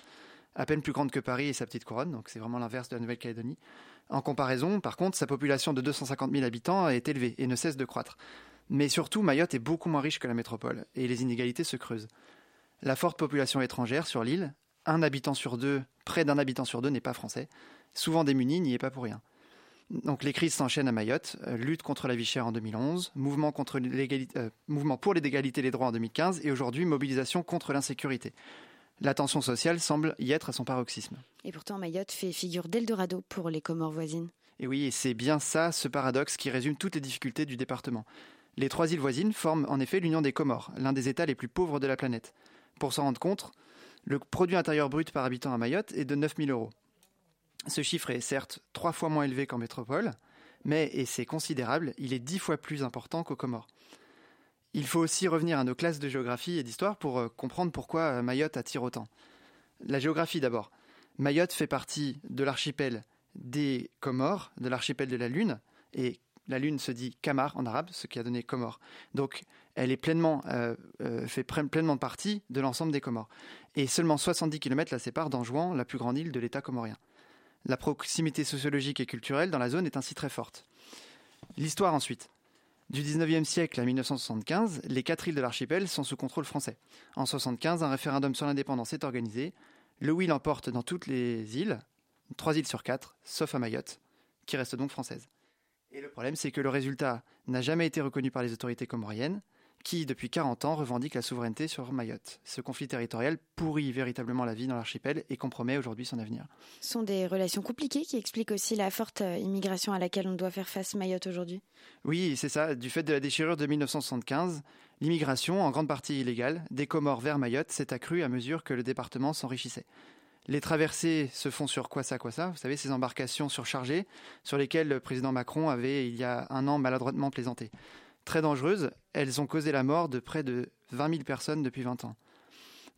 à peine plus grande que Paris et sa petite couronne, donc c'est vraiment l'inverse de la Nouvelle-Calédonie. En comparaison, par contre, sa population de 250 000 habitants est élevée et ne cesse de croître. Mais surtout, Mayotte est beaucoup moins riche que la métropole, et les inégalités se creusent. La forte population étrangère sur l'île, un habitant sur deux, près d'un habitant sur deux n'est pas français, souvent démuni, n'y est pas pour rien. Donc les crises s'enchaînent à Mayotte, euh, lutte contre la vie chère en 2011, mouvement, contre euh, mouvement pour l'égalité et les droits en 2015 et aujourd'hui mobilisation contre l'insécurité. La tension sociale semble y être à son paroxysme. Et pourtant Mayotte fait figure d'Eldorado pour les Comores voisines. Et oui, et c'est bien ça, ce paradoxe qui résume toutes les difficultés du département. Les trois îles voisines forment en effet l'Union des Comores, l'un des États les plus pauvres de la planète. Pour s'en rendre compte, le produit intérieur brut par habitant à Mayotte est de 9 000 euros. Ce chiffre est certes trois fois moins élevé qu'en métropole, mais, et c'est considérable, il est dix fois plus important qu'aux Comores. Il faut aussi revenir à nos classes de géographie et d'histoire pour euh, comprendre pourquoi euh, Mayotte attire autant. La géographie d'abord. Mayotte fait partie de l'archipel des Comores, de l'archipel de la Lune, et la Lune se dit Kamar en arabe, ce qui a donné Comores. Donc elle est pleinement, euh, fait pleinement partie de l'ensemble des Comores. Et seulement 70 km la séparent d'Anjouan, la plus grande île de l'État comorien. La proximité sociologique et culturelle dans la zone est ainsi très forte. L'histoire ensuite. Du 19e siècle à 1975, les quatre îles de l'archipel sont sous contrôle français. En 1975, un référendum sur l'indépendance est organisé. Le oui l'emporte dans toutes les îles, trois îles sur quatre, sauf à Mayotte, qui reste donc française. Et le problème, c'est que le résultat n'a jamais été reconnu par les autorités comoriennes qui, depuis 40 ans, revendique la souveraineté sur Mayotte. Ce conflit territorial pourrit véritablement la vie dans l'archipel et compromet aujourd'hui son avenir. Ce sont des relations compliquées qui expliquent aussi la forte euh, immigration à laquelle on doit faire face Mayotte aujourd'hui Oui, c'est ça. Du fait de la déchirure de 1975, l'immigration, en grande partie illégale, des Comores vers Mayotte s'est accrue à mesure que le département s'enrichissait. Les traversées se font sur quoi ça, quoi ça Vous savez, ces embarcations surchargées sur lesquelles le président Macron avait, il y a un an, maladroitement plaisanté très dangereuses. Elles ont causé la mort de près de 20 000 personnes depuis 20 ans.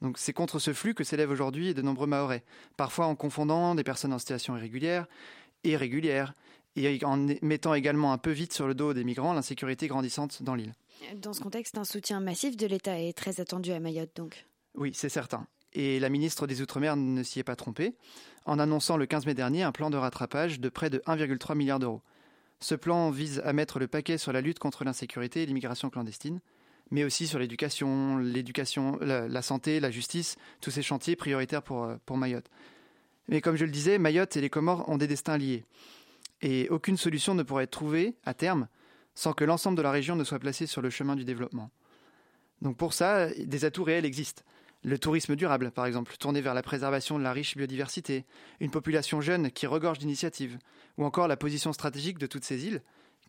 Donc c'est contre ce flux que s'élèvent aujourd'hui de nombreux Mahorais, parfois en confondant des personnes en situation irrégulière et régulière, et en mettant également un peu vite sur le dos des migrants l'insécurité grandissante dans l'île. Dans ce contexte, un soutien massif de l'État est très attendu à Mayotte, donc. Oui, c'est certain. Et la ministre des Outre-mer ne s'y est pas trompée, en annonçant le 15 mai dernier un plan de rattrapage de près de 1,3 milliard d'euros. Ce plan vise à mettre le paquet sur la lutte contre l'insécurité et l'immigration clandestine, mais aussi sur l'éducation, la, santé, la justice, tous ces chantiers prioritaires pour, euh, pour Mayotte. Mais comme je le disais, Mayotte et les Comores ont des destins liés. Et aucune solution ne pourrait être trouvée, à terme, sans que l'ensemble de la région ne soit placé sur le chemin du développement. Donc pour ça, des atouts réels existent. Le tourisme durable, par exemple, tourné vers la préservation de la riche biodiversité, une population jeune qui regorge d'initiatives, ou encore la position stratégique de toutes ces îles,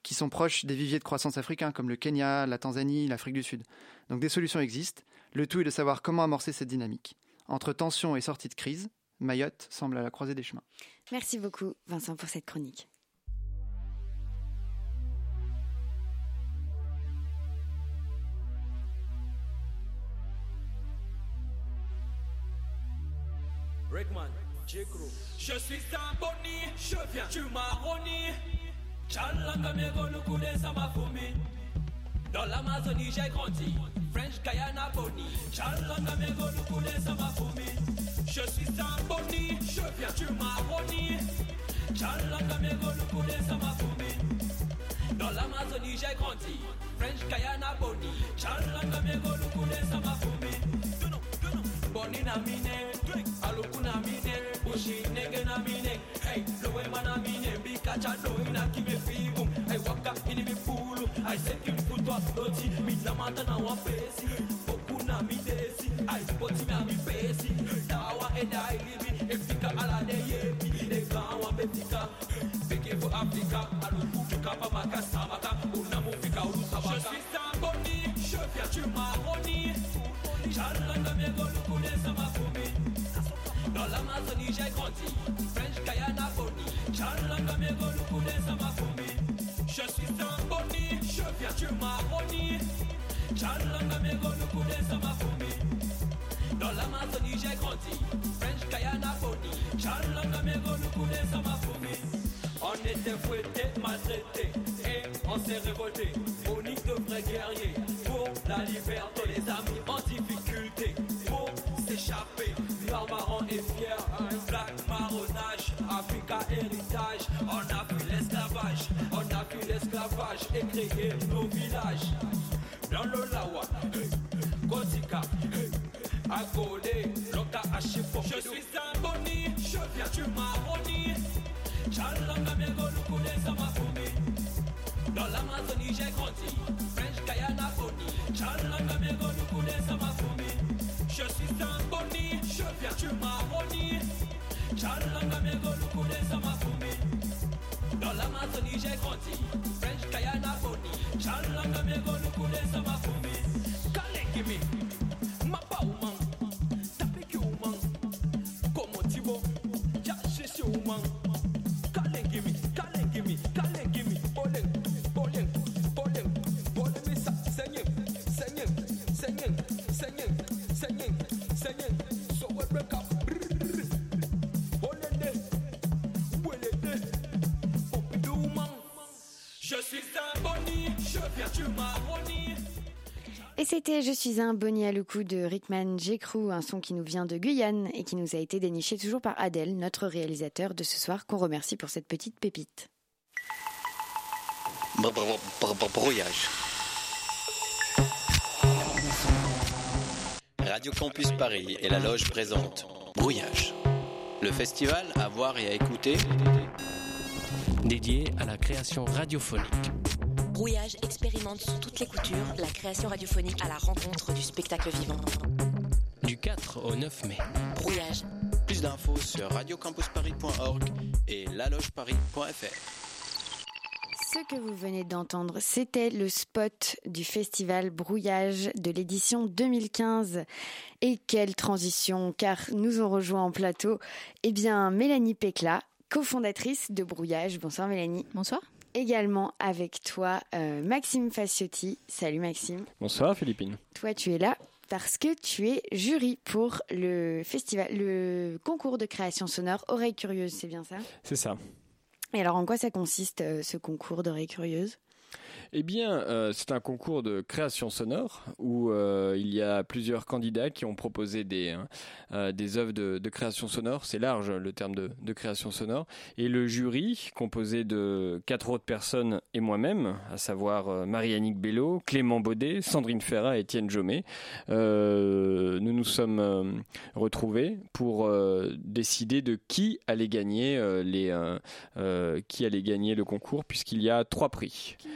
qui sont proches des viviers de croissance africains comme le Kenya, la Tanzanie, l'Afrique du Sud. Donc des solutions existent, le tout est de savoir comment amorcer cette dynamique. Entre tension et sortie de crise, Mayotte semble à la croisée des chemins. Merci beaucoup Vincent pour cette chronique. Je suis un boni, je viens du Maroni. Chalanga Megoluku de Samafumi. Dans l'Amazonie, j'ai grandi. French Guyana Boni. Chalanga Megoluku de Samafumi. Je suis un boni, je viens du Maroni. Chalanga Megoluku de Samafumi. Dans l'Amazonie, j'ai grandi. French Guyana Boni. Chalanga Megoluku de Samafumi. Bonnie Namine, Alukuna Mine, Bushi Negana Mine, Hey, Loema Namine, Bikacha Loina Kibe Fibu, I waka in me fool, I set him foot was dirty, Mizamata na wapesi, Bokuna Midesi, I spot him and pesi, Dawa and I live in Africa, Alade Yepi, Negawa Betika, Beke for Africa, Alukuka Pamaka Sabaka, Unamufika Urusabaka. Je suis un je viens du maroni. Charlanga Megoluku de Samafumi. Dans l'Amazonie, j'ai grandi. French Guyana Boni. Charlanga Megoluku de Samafumi. Je suis un boni, je viens du Maroni. Charlanga Megoluku de Samafumi. Dans l'Amazonie, j'ai grandi. French Guyana Boni. Charlanga Megoluku de Samafumi. On était fouettés, maltraités et on s'est révolté. Boni de vrais guerriers pour la liberté. Les amis pour marron et fier, black marronnage, Africa héritage. On a vu l'esclavage, on a vu l'esclavage et créé nos villages. Dans le Lawa, Kotika, Agolé, Loka Achifo. Je suis un boni, je viens du Maroni. Chalanga Megoluku de Samafumi. Dans l'Amazonie, j'ai grandi. French Guyana Boni. Chalanga Megoluku de Samafumi. Je suis un boni, je viens du Maroni. Chalanga Megoluku de Samafumi. Dans l'Amazonie, j'ai grandi. French Guyana Boni. Chalanga Megoluku de Samafumi. Kalengimi. Mapauman. Tapiki c'était Je suis un Bonnie à le coup de Rickman J. un son qui nous vient de Guyane et qui nous a été déniché toujours par Adèle, notre réalisateur de ce soir, qu'on remercie pour cette petite pépite. Brouillage. Radio Campus Paris et la Loge présente Brouillage. Le festival à voir et à écouter dédié à la création radiophonique. Brouillage expérimente sous toutes les coutures la création radiophonique à la rencontre du spectacle vivant. Du 4 au 9 mai. Brouillage. Plus d'infos sur radiocampusparis.org et lalogeparis.fr. Ce que vous venez d'entendre, c'était le spot du festival Brouillage de l'édition 2015. Et quelle transition, car nous ont rejoint en plateau, eh bien, Mélanie Pécla, cofondatrice de Brouillage. Bonsoir Mélanie. Bonsoir également avec toi euh, Maxime Faciotti. Salut Maxime. Bonsoir Philippine. Toi tu es là parce que tu es jury pour le festival, le concours de création sonore Oreille Curieuse, c'est bien ça? C'est ça. Et alors en quoi ça consiste euh, ce concours d'Oreille Curieuse eh bien, euh, c'est un concours de création sonore où euh, il y a plusieurs candidats qui ont proposé des, hein, euh, des œuvres de, création sonore. C'est large le terme de, création sonore. Et le jury, composé de quatre autres personnes et moi-même, à savoir Marie-Annick Bello, Clément Baudet, Sandrine Ferrat et Étienne Jomet, nous nous sommes retrouvés pour décider de qui allait gagner les qui allait gagner le concours puisqu'il y a trois prix. Qui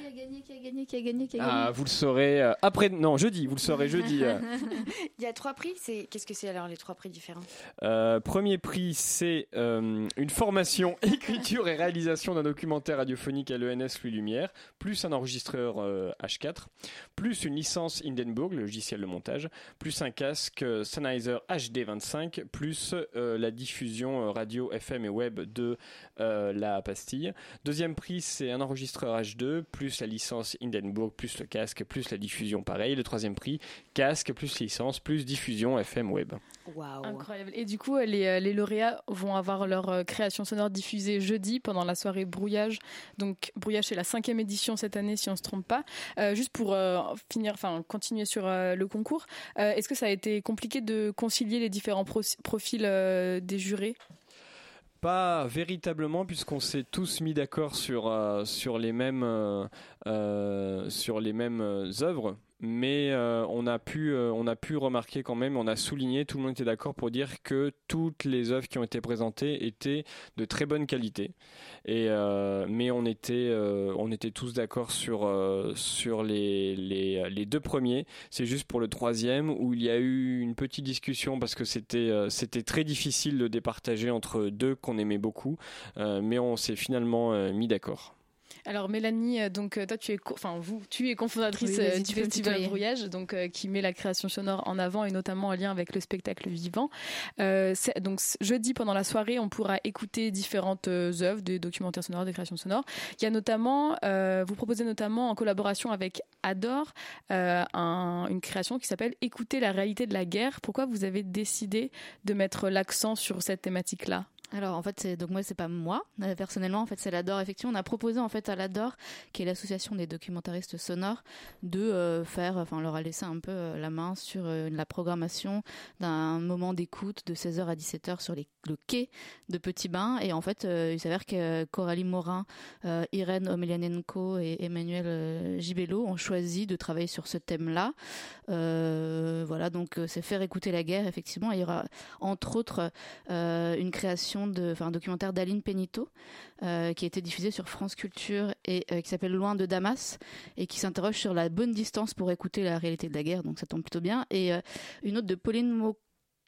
a gagné qui a gagné, qui a gagné, ah, vous le saurez euh, après. Non, jeudi. Vous le saurez jeudi. Euh. Il y a trois prix. C'est qu'est-ce que c'est alors les trois prix différents? Euh, Premier prix, c'est une formation écriture et réalisation d'un documentaire radiophonique à l'ENS Louis Lumière, plus un enregistreur H4, plus une licence Hindenburg, le logiciel de montage, plus un casque Sennheiser HD25, plus la diffusion radio FM et web de la pastille. Deuxième prix, c'est un enregistreur H2, plus la licence Hindenburg, plus le casque, plus la diffusion pareil. Le troisième prix, casque, plus licence, plus diffusion FM web. Incroyable. Et du coup, les, euh, les, lauréats vont avoir leur euh, création sonore diffusée jeudi pendant la soirée Brouillage. Donc, Brouillage, c'est la cinquième édition cette année, si on ne se trompe pas. Euh, juste pour finir, enfin, continuer sur le concours, est-ce que ça a été compliqué de concilier les différents profils des jurés? Pas véritablement puisqu'on s'est tous mis d'accord sur sur les mêmes sur les mêmes œuvres mais euh, on a pu euh, on a pu remarquer quand même, on a souligné, tout le monde était d'accord pour dire que toutes les œuvres qui ont été présentées étaient de très bonne qualité. Et euh, mais on était on était tous d'accord sur les, les, les deux premiers. C'est juste pour le troisième où il y a eu une petite discussion parce que c'était c'était très difficile de départager entre deux qu'on aimait beaucoup, mais on s'est finalement mis d'accord. Alors Mélanie, euh, donc euh, toi tu es, enfin vous, tu es cofondatrice euh, du festival Brouillage, donc qui met la création sonore en avant et notamment en lien avec le spectacle vivant. donc jeudi pendant la soirée, on pourra écouter différentes œuvres, des documentaires sonores, des créations sonores. Il y a notamment, vous proposez notamment en collaboration avec Adore une création qui s'appelle Écouter la réalité de la guerre. Pourquoi vous avez décidé de mettre l'accent sur cette thématique-là? Alors en fait c'est donc moi c'est pas moi. Euh, personnellement en fait c'est l'Ador effectivement on a proposé en fait à l'Ador qui est l'association des documentaristes sonores de euh, faire enfin on leur a laissé un peu euh, la main sur la programmation d'un moment d'écoute de 16h à 17h sur les, le quai de Petit Bain. Et en fait il s'avère que Coralie Morin, Irène Omelianenko et Emmanuel Gibello ont choisi de travailler sur ce thème-là. voilà donc c'est faire écouter la guerre effectivement. Il y aura entre autres une création un documentaire d'Aline Penito euh, qui a été diffusé sur France Culture et euh, qui s'appelle Loin de Damas et qui s'interroge sur la bonne distance pour écouter la réalité de la guerre, donc ça tombe plutôt bien. Et euh, une autre de Pauline Mo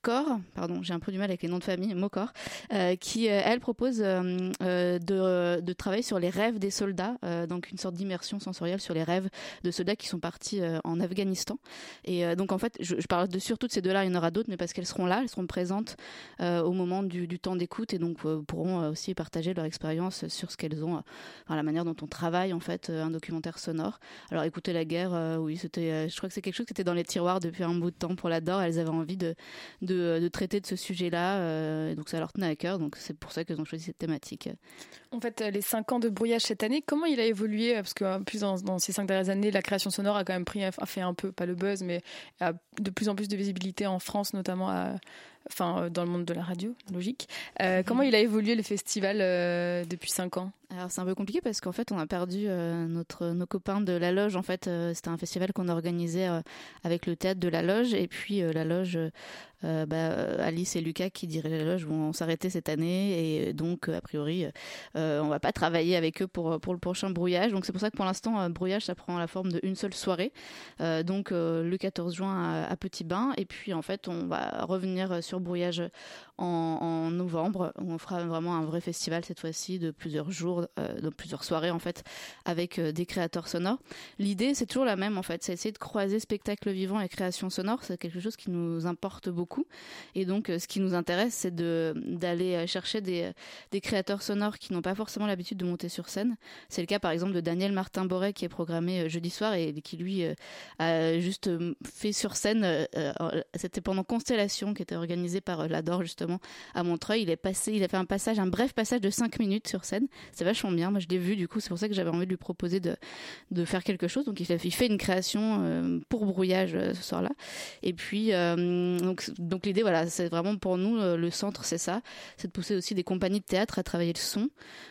Mocor, pardon, j'ai un peu du mal avec les noms de famille, Mocor, euh, qui euh, elle propose euh, de, de, travailler sur les rêves des soldats, donc une sorte d'immersion sensorielle sur les rêves de soldats qui sont partis en Afghanistan. Et donc en fait, je, parle de surtout de ces deux-là, il y en aura d'autres, mais parce qu'elles seront là, elles seront présentes au moment du, du temps d'écoute et donc pourront aussi partager leur expérience sur ce qu'elles ont, enfin, la manière dont on travaille en fait un documentaire sonore. Alors écouter la guerre, oui, c'était, je crois que c'est quelque chose qui était dans les tiroirs depuis un bout de temps pour l'adore. Elles avaient envie de, traiter de ce sujet-là. donc ça leur tenait à cœur, donc c'est pour ça qu'ils ont choisi cette thématique. En fait, les cinq ans de brouillage cette année, comment il a évolué Parce que plus dans, ces cinq dernières années, la création sonore a quand même pris, a fait un peu, pas le buzz, mais a de plus en plus de visibilité en France, notamment à, enfin dans le monde de la radio, logique. Mhm. Comment il a évolué le festival depuis cinq ans? Alors c'est un peu compliqué parce qu'en fait on a perdu euh, notre nos copains de la loge en fait euh, c'était un festival qu'on organisait euh, avec le théâtre de la loge et puis la loge bah, Alice et Lucas qui diraient la loge vont s'arrêter cette année et donc a priori on va pas travailler avec eux pour pour le prochain brouillage donc c'est pour ça que pour l'instant brouillage ça prend la forme d'une seule soirée donc le 14 juin à, Petit Bain et puis en fait on va revenir sur brouillage en, en novembre où on fera vraiment un vrai festival cette fois-ci de plusieurs jours euh, plusieurs soirées en fait, avec euh, des créateurs sonores. L'idée, c'est toujours la même en fait, c'est essayer de croiser spectacle vivant et création sonore. C'est quelque chose qui nous importe beaucoup. Et donc, euh, ce qui nous intéresse, c'est de d'aller chercher des, des créateurs sonores qui n'ont pas forcément l'habitude de monter sur scène. C'est le cas par exemple de Daniel Martin Boré qui est programmé jeudi soir et qui lui a juste fait sur scène. C'était pendant Constellation qui était organisé par l'Ador justement à Montreuil. Il est passé, il a fait un passage, un bref passage de 5 minutes sur scène. C'est vachement bien. Moi, je l'ai vu, du coup, c'est pour ça que j'avais envie de lui proposer de, de faire quelque chose. Donc, il, fait une création euh, pour brouillage euh, ce soir-là. Et puis, euh, donc, donc l'idée, voilà, c'est vraiment pour nous, le centre, c'est ça. C'est de pousser aussi des compagnies de théâtre à travailler le son,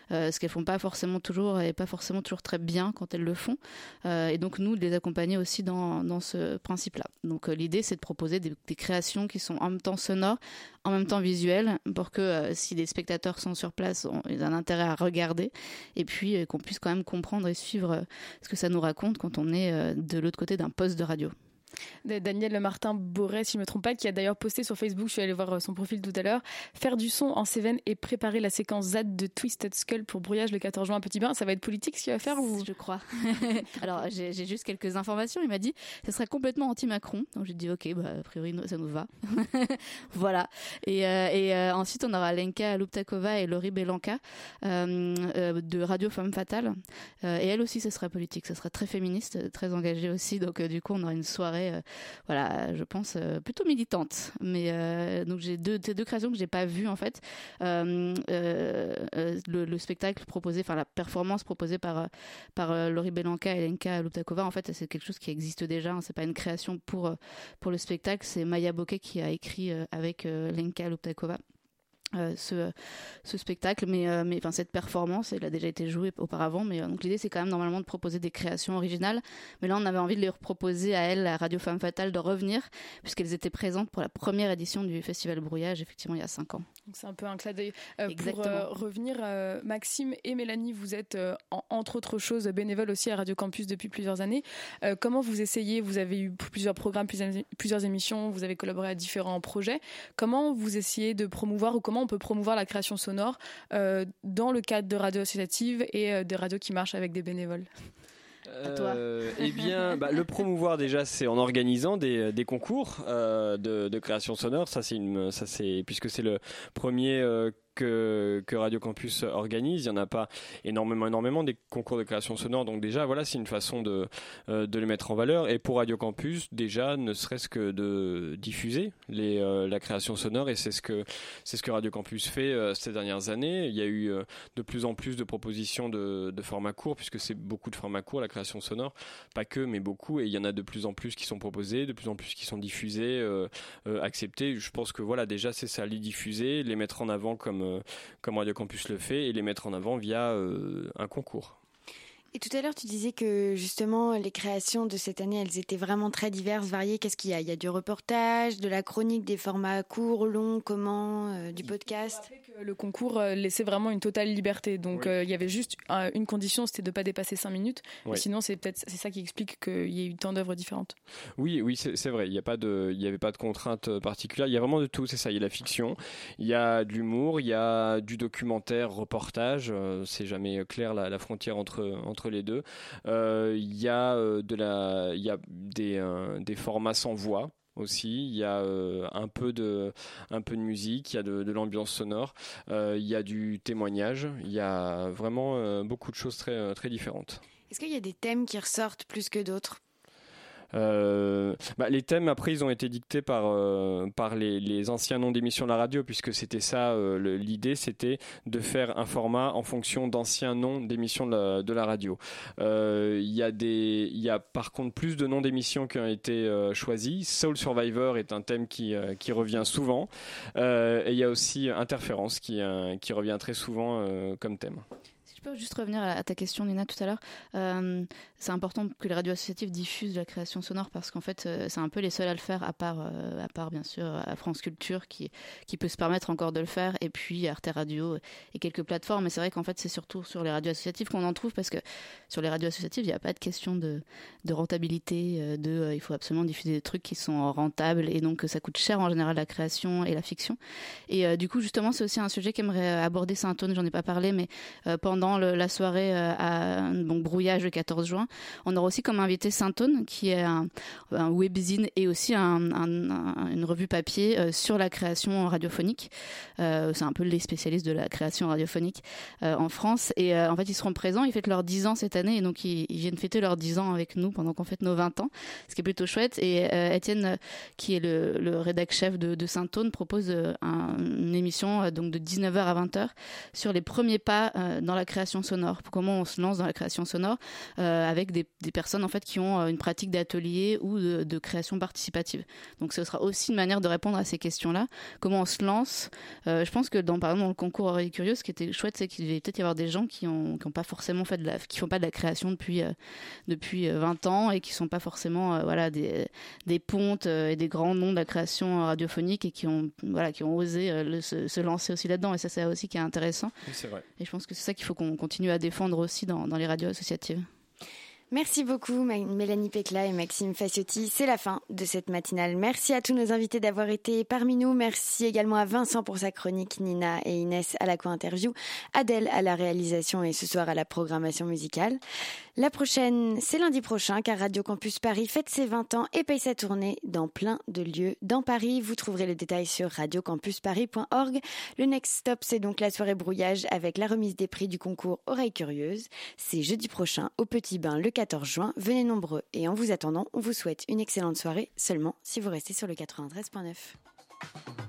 ce qu'elles font pas forcément toujours et pas forcément toujours très bien quand elles le font. et donc, nous, de les accompagner aussi dans, dans ce principe-là. Donc, l'idée, c'est de proposer des, créations qui sont en même temps sonores, en même temps visuelles, pour que si des spectateurs sont sur place, ils ont un intérêt à regarder et puis euh, qu'on puisse quand même comprendre et suivre euh, ce que ça nous raconte quand on est euh, de l'autre côté d'un poste de radio. Daniel Martin Boré, si je ne me trompe pas, qui a d'ailleurs posté sur Facebook, je suis allée voir son profil tout à l'heure, faire du son en Cévennes et préparer la séquence Z de Twisted Skull pour brouillage le 14 juin à Petit Bain. Ça va être politique ce qu'il va faire ou? Je crois. Alors j'ai juste quelques informations. Il m'a dit ce serait complètement anti-Macron. Donc j'ai dit ok, bah, a priori ça nous va. voilà. Et, euh, euh, ensuite on aura Lenka Luptakova et Laurie Belanka euh, de Radio Femme Fatale. et elle aussi ce serait politique. Ce serait très féministe, très engagée aussi. Donc du coup on aura une soirée euh, voilà, je pense euh, plutôt militante. Mais euh, donc j'ai deux, créations que j'ai pas vues en fait. Le, spectacle proposé, enfin la performance proposée par par Laurie Belanca et Lenka Luptakova, en fait, c'est quelque chose qui existe déjà. Hein. c'est pas une création pour pour le spectacle. C'est Maya Bokeh qui a écrit avec Lenka Luptakova. Euh, ce, ce spectacle, mais, euh, mais enfin cette performance, elle a déjà été jouée auparavant, mais euh, donc l'idée c'est quand même normalement de proposer des créations originales, mais là on avait envie de les proposer à elle, à Radio Femme Fatale, de revenir, puisqu'elles étaient présentes pour la première édition du Festival Brouillage, effectivement il y a cinq ans. C'est un peu un clin d'œil. pour revenir, Maxime et Mélanie, vous êtes entre autres choses bénévoles aussi à Radio Campus depuis plusieurs années. comment vous essayez, vous avez eu plusieurs programmes, plusieurs, plusieurs émissions, vous avez collaboré à différents projets, comment vous essayez de promouvoir ou comment on peut promouvoir la création sonore euh, dans le cadre de radios associatives et euh, des radios qui marchent avec des bénévoles euh, eh bien, bah, le promouvoir déjà, c'est en organisant des, des concours de, de, création sonore. Ça, c'est une, ça c'est puisque c'est le premier que, Radio Campus organise. Il n'y en a pas énormément, énormément des concours de création sonore. Donc déjà, voilà, c'est une façon de, euh, de les mettre en valeur. Et pour Radio Campus, déjà, ne serait-ce que de diffuser euh, la création sonore. Et c'est ce que c'est ce que Radio Campus fait euh, ces dernières années. Il y a eu de plus en plus de propositions de, de formats courts, puisque c'est beaucoup de formats courts, la création sonore. Pas que, mais beaucoup. Et il y en a de plus en plus qui sont proposés, de plus en plus qui sont diffusés, acceptés. Je pense que voilà, déjà, c'est ça, les diffuser, les mettre en avant comme euh, comme Radio Campus le fait et les mettre en avant via euh, un concours. Et tout à l'heure, tu disais que justement, les créations de cette année, elles étaient vraiment très diverses, variées. Qu'est-ce qu'il y a? Il y a du reportage, de la chronique, des formats courts, longs, comment, euh, du podcast? Le concours euh, laissait vraiment une totale liberté. Donc, euh, il y avait juste une condition, c'était de ne pas dépasser 5 minutes. sinon, c'est peut-être c'est ça qui explique qu'il y ait eu tant d'œuvres différentes. Oui, oui, c'est vrai. Il n'y a pas de, il y avait pas de contraintes particulières. Il y a vraiment de tout. C'est ça. Il y a la fiction, il y a de l'humour, il y a du documentaire, reportage. c'est jamais clair la, la frontière entre, entre les deux. Euh, il y a euh, de la, il y a des, euh, des formats sans voix aussi. Il y a un peu de un peu de musique, il y a de, l'ambiance sonore, il y a du témoignage, il y a vraiment beaucoup de choses très différentes. Est-ce qu'il y a des thèmes qui ressortent plus que d'autres? Euh, bah, les thèmes après ils ont été dictés par euh, par les, anciens noms d'émissions de la radio puisque c'était ça euh, l'idée c'était de faire un format en fonction d'anciens noms d'émissions de la, de la radio. Il y a des il y a par contre plus de noms d'émissions qui ont été choisis. Soul Survivor est un thème qui qui revient souvent et il y a aussi Interférence qui qui revient très souvent comme thème. Je peux juste revenir à ta question, Nina, tout à l'heure. Euh, c'est important que les radios associatives diffusent la création sonore parce qu'en fait, euh, c'est un peu les seuls à le faire, à part, euh, à part bien sûr France Culture qui, qui peut se permettre encore de le faire, et puis Arte Radio et quelques plateformes. Mais c'est vrai qu'en fait, c'est surtout sur les radios associatives qu'on en trouve parce que sur les radios associatives, il n'y a pas de question de, de rentabilité, de il faut absolument diffuser des trucs qui sont rentables et donc ça coûte cher en général la création et la fiction. Et du coup, justement, c'est aussi un sujet qu'aimerait aborder Saint-Anne, j'en ai pas parlé, mais pendant la soirée euh, à brouillage le 14 juin, on aura aussi comme invité Saint-Aune, qui est un, webzine et aussi une revue papier euh, sur la création radiophonique. Euh, c'est un peu les spécialistes de la création radiophonique en France. Et en fait, ils seront présents. Ils fêtent leurs 10 ans cette année et donc ils, viennent fêter leurs 10 ans avec nous pendant qu'on fête nos 20 ans, ce qui est plutôt chouette. Et Étienne, qui est le, le rédac chef de, de Saint-Aune, propose une émission donc de 19h à 20h sur les premiers pas dans la création sonore, comment on se lance dans la création sonore euh, avec des, personnes en fait qui ont euh, une pratique d'atelier ou de, création participative. Donc ce sera aussi une manière de répondre à ces questions-là. Comment on se lance euh, Je pense que dans par exemple dans le concours Oreille Curieuse, ce qui était chouette, c'est qu'il devait peut-être y avoir des gens qui ont, qui ont pas forcément fait de la, qui font pas de la création depuis depuis 20 ans et qui sont pas forcément voilà des, des pontes et des grands noms de la création radiophonique et qui ont voilà qui ont osé se, se, lancer aussi là-dedans et ça c'est aussi qui est intéressant. c'est vrai. Et je pense que c'est ça qu'il faut qu'on continue à défendre aussi dans les radios associatives. Merci beaucoup Mélanie Pecla et Maxime Faciotti. C'est la fin de cette matinale. Merci à tous nos invités d'avoir été parmi nous. Merci également à Vincent pour sa chronique, Nina et Inès à la co-interview, Adèle à la réalisation et ce soir à la programmation musicale. La prochaine, c'est lundi prochain car Radio Campus Paris fête ses 20 ans et paye sa tournée dans plein de lieux dans Paris. Vous trouverez le détail sur radiocampusparis.org. Le next stop, c'est donc la soirée brouillage avec la remise des prix du concours Oreilles Curieuses. C'est jeudi prochain au Petit Bain le 14 juin. Venez nombreux et en vous attendant, on vous souhaite une excellente soirée seulement si vous restez sur le 93.9.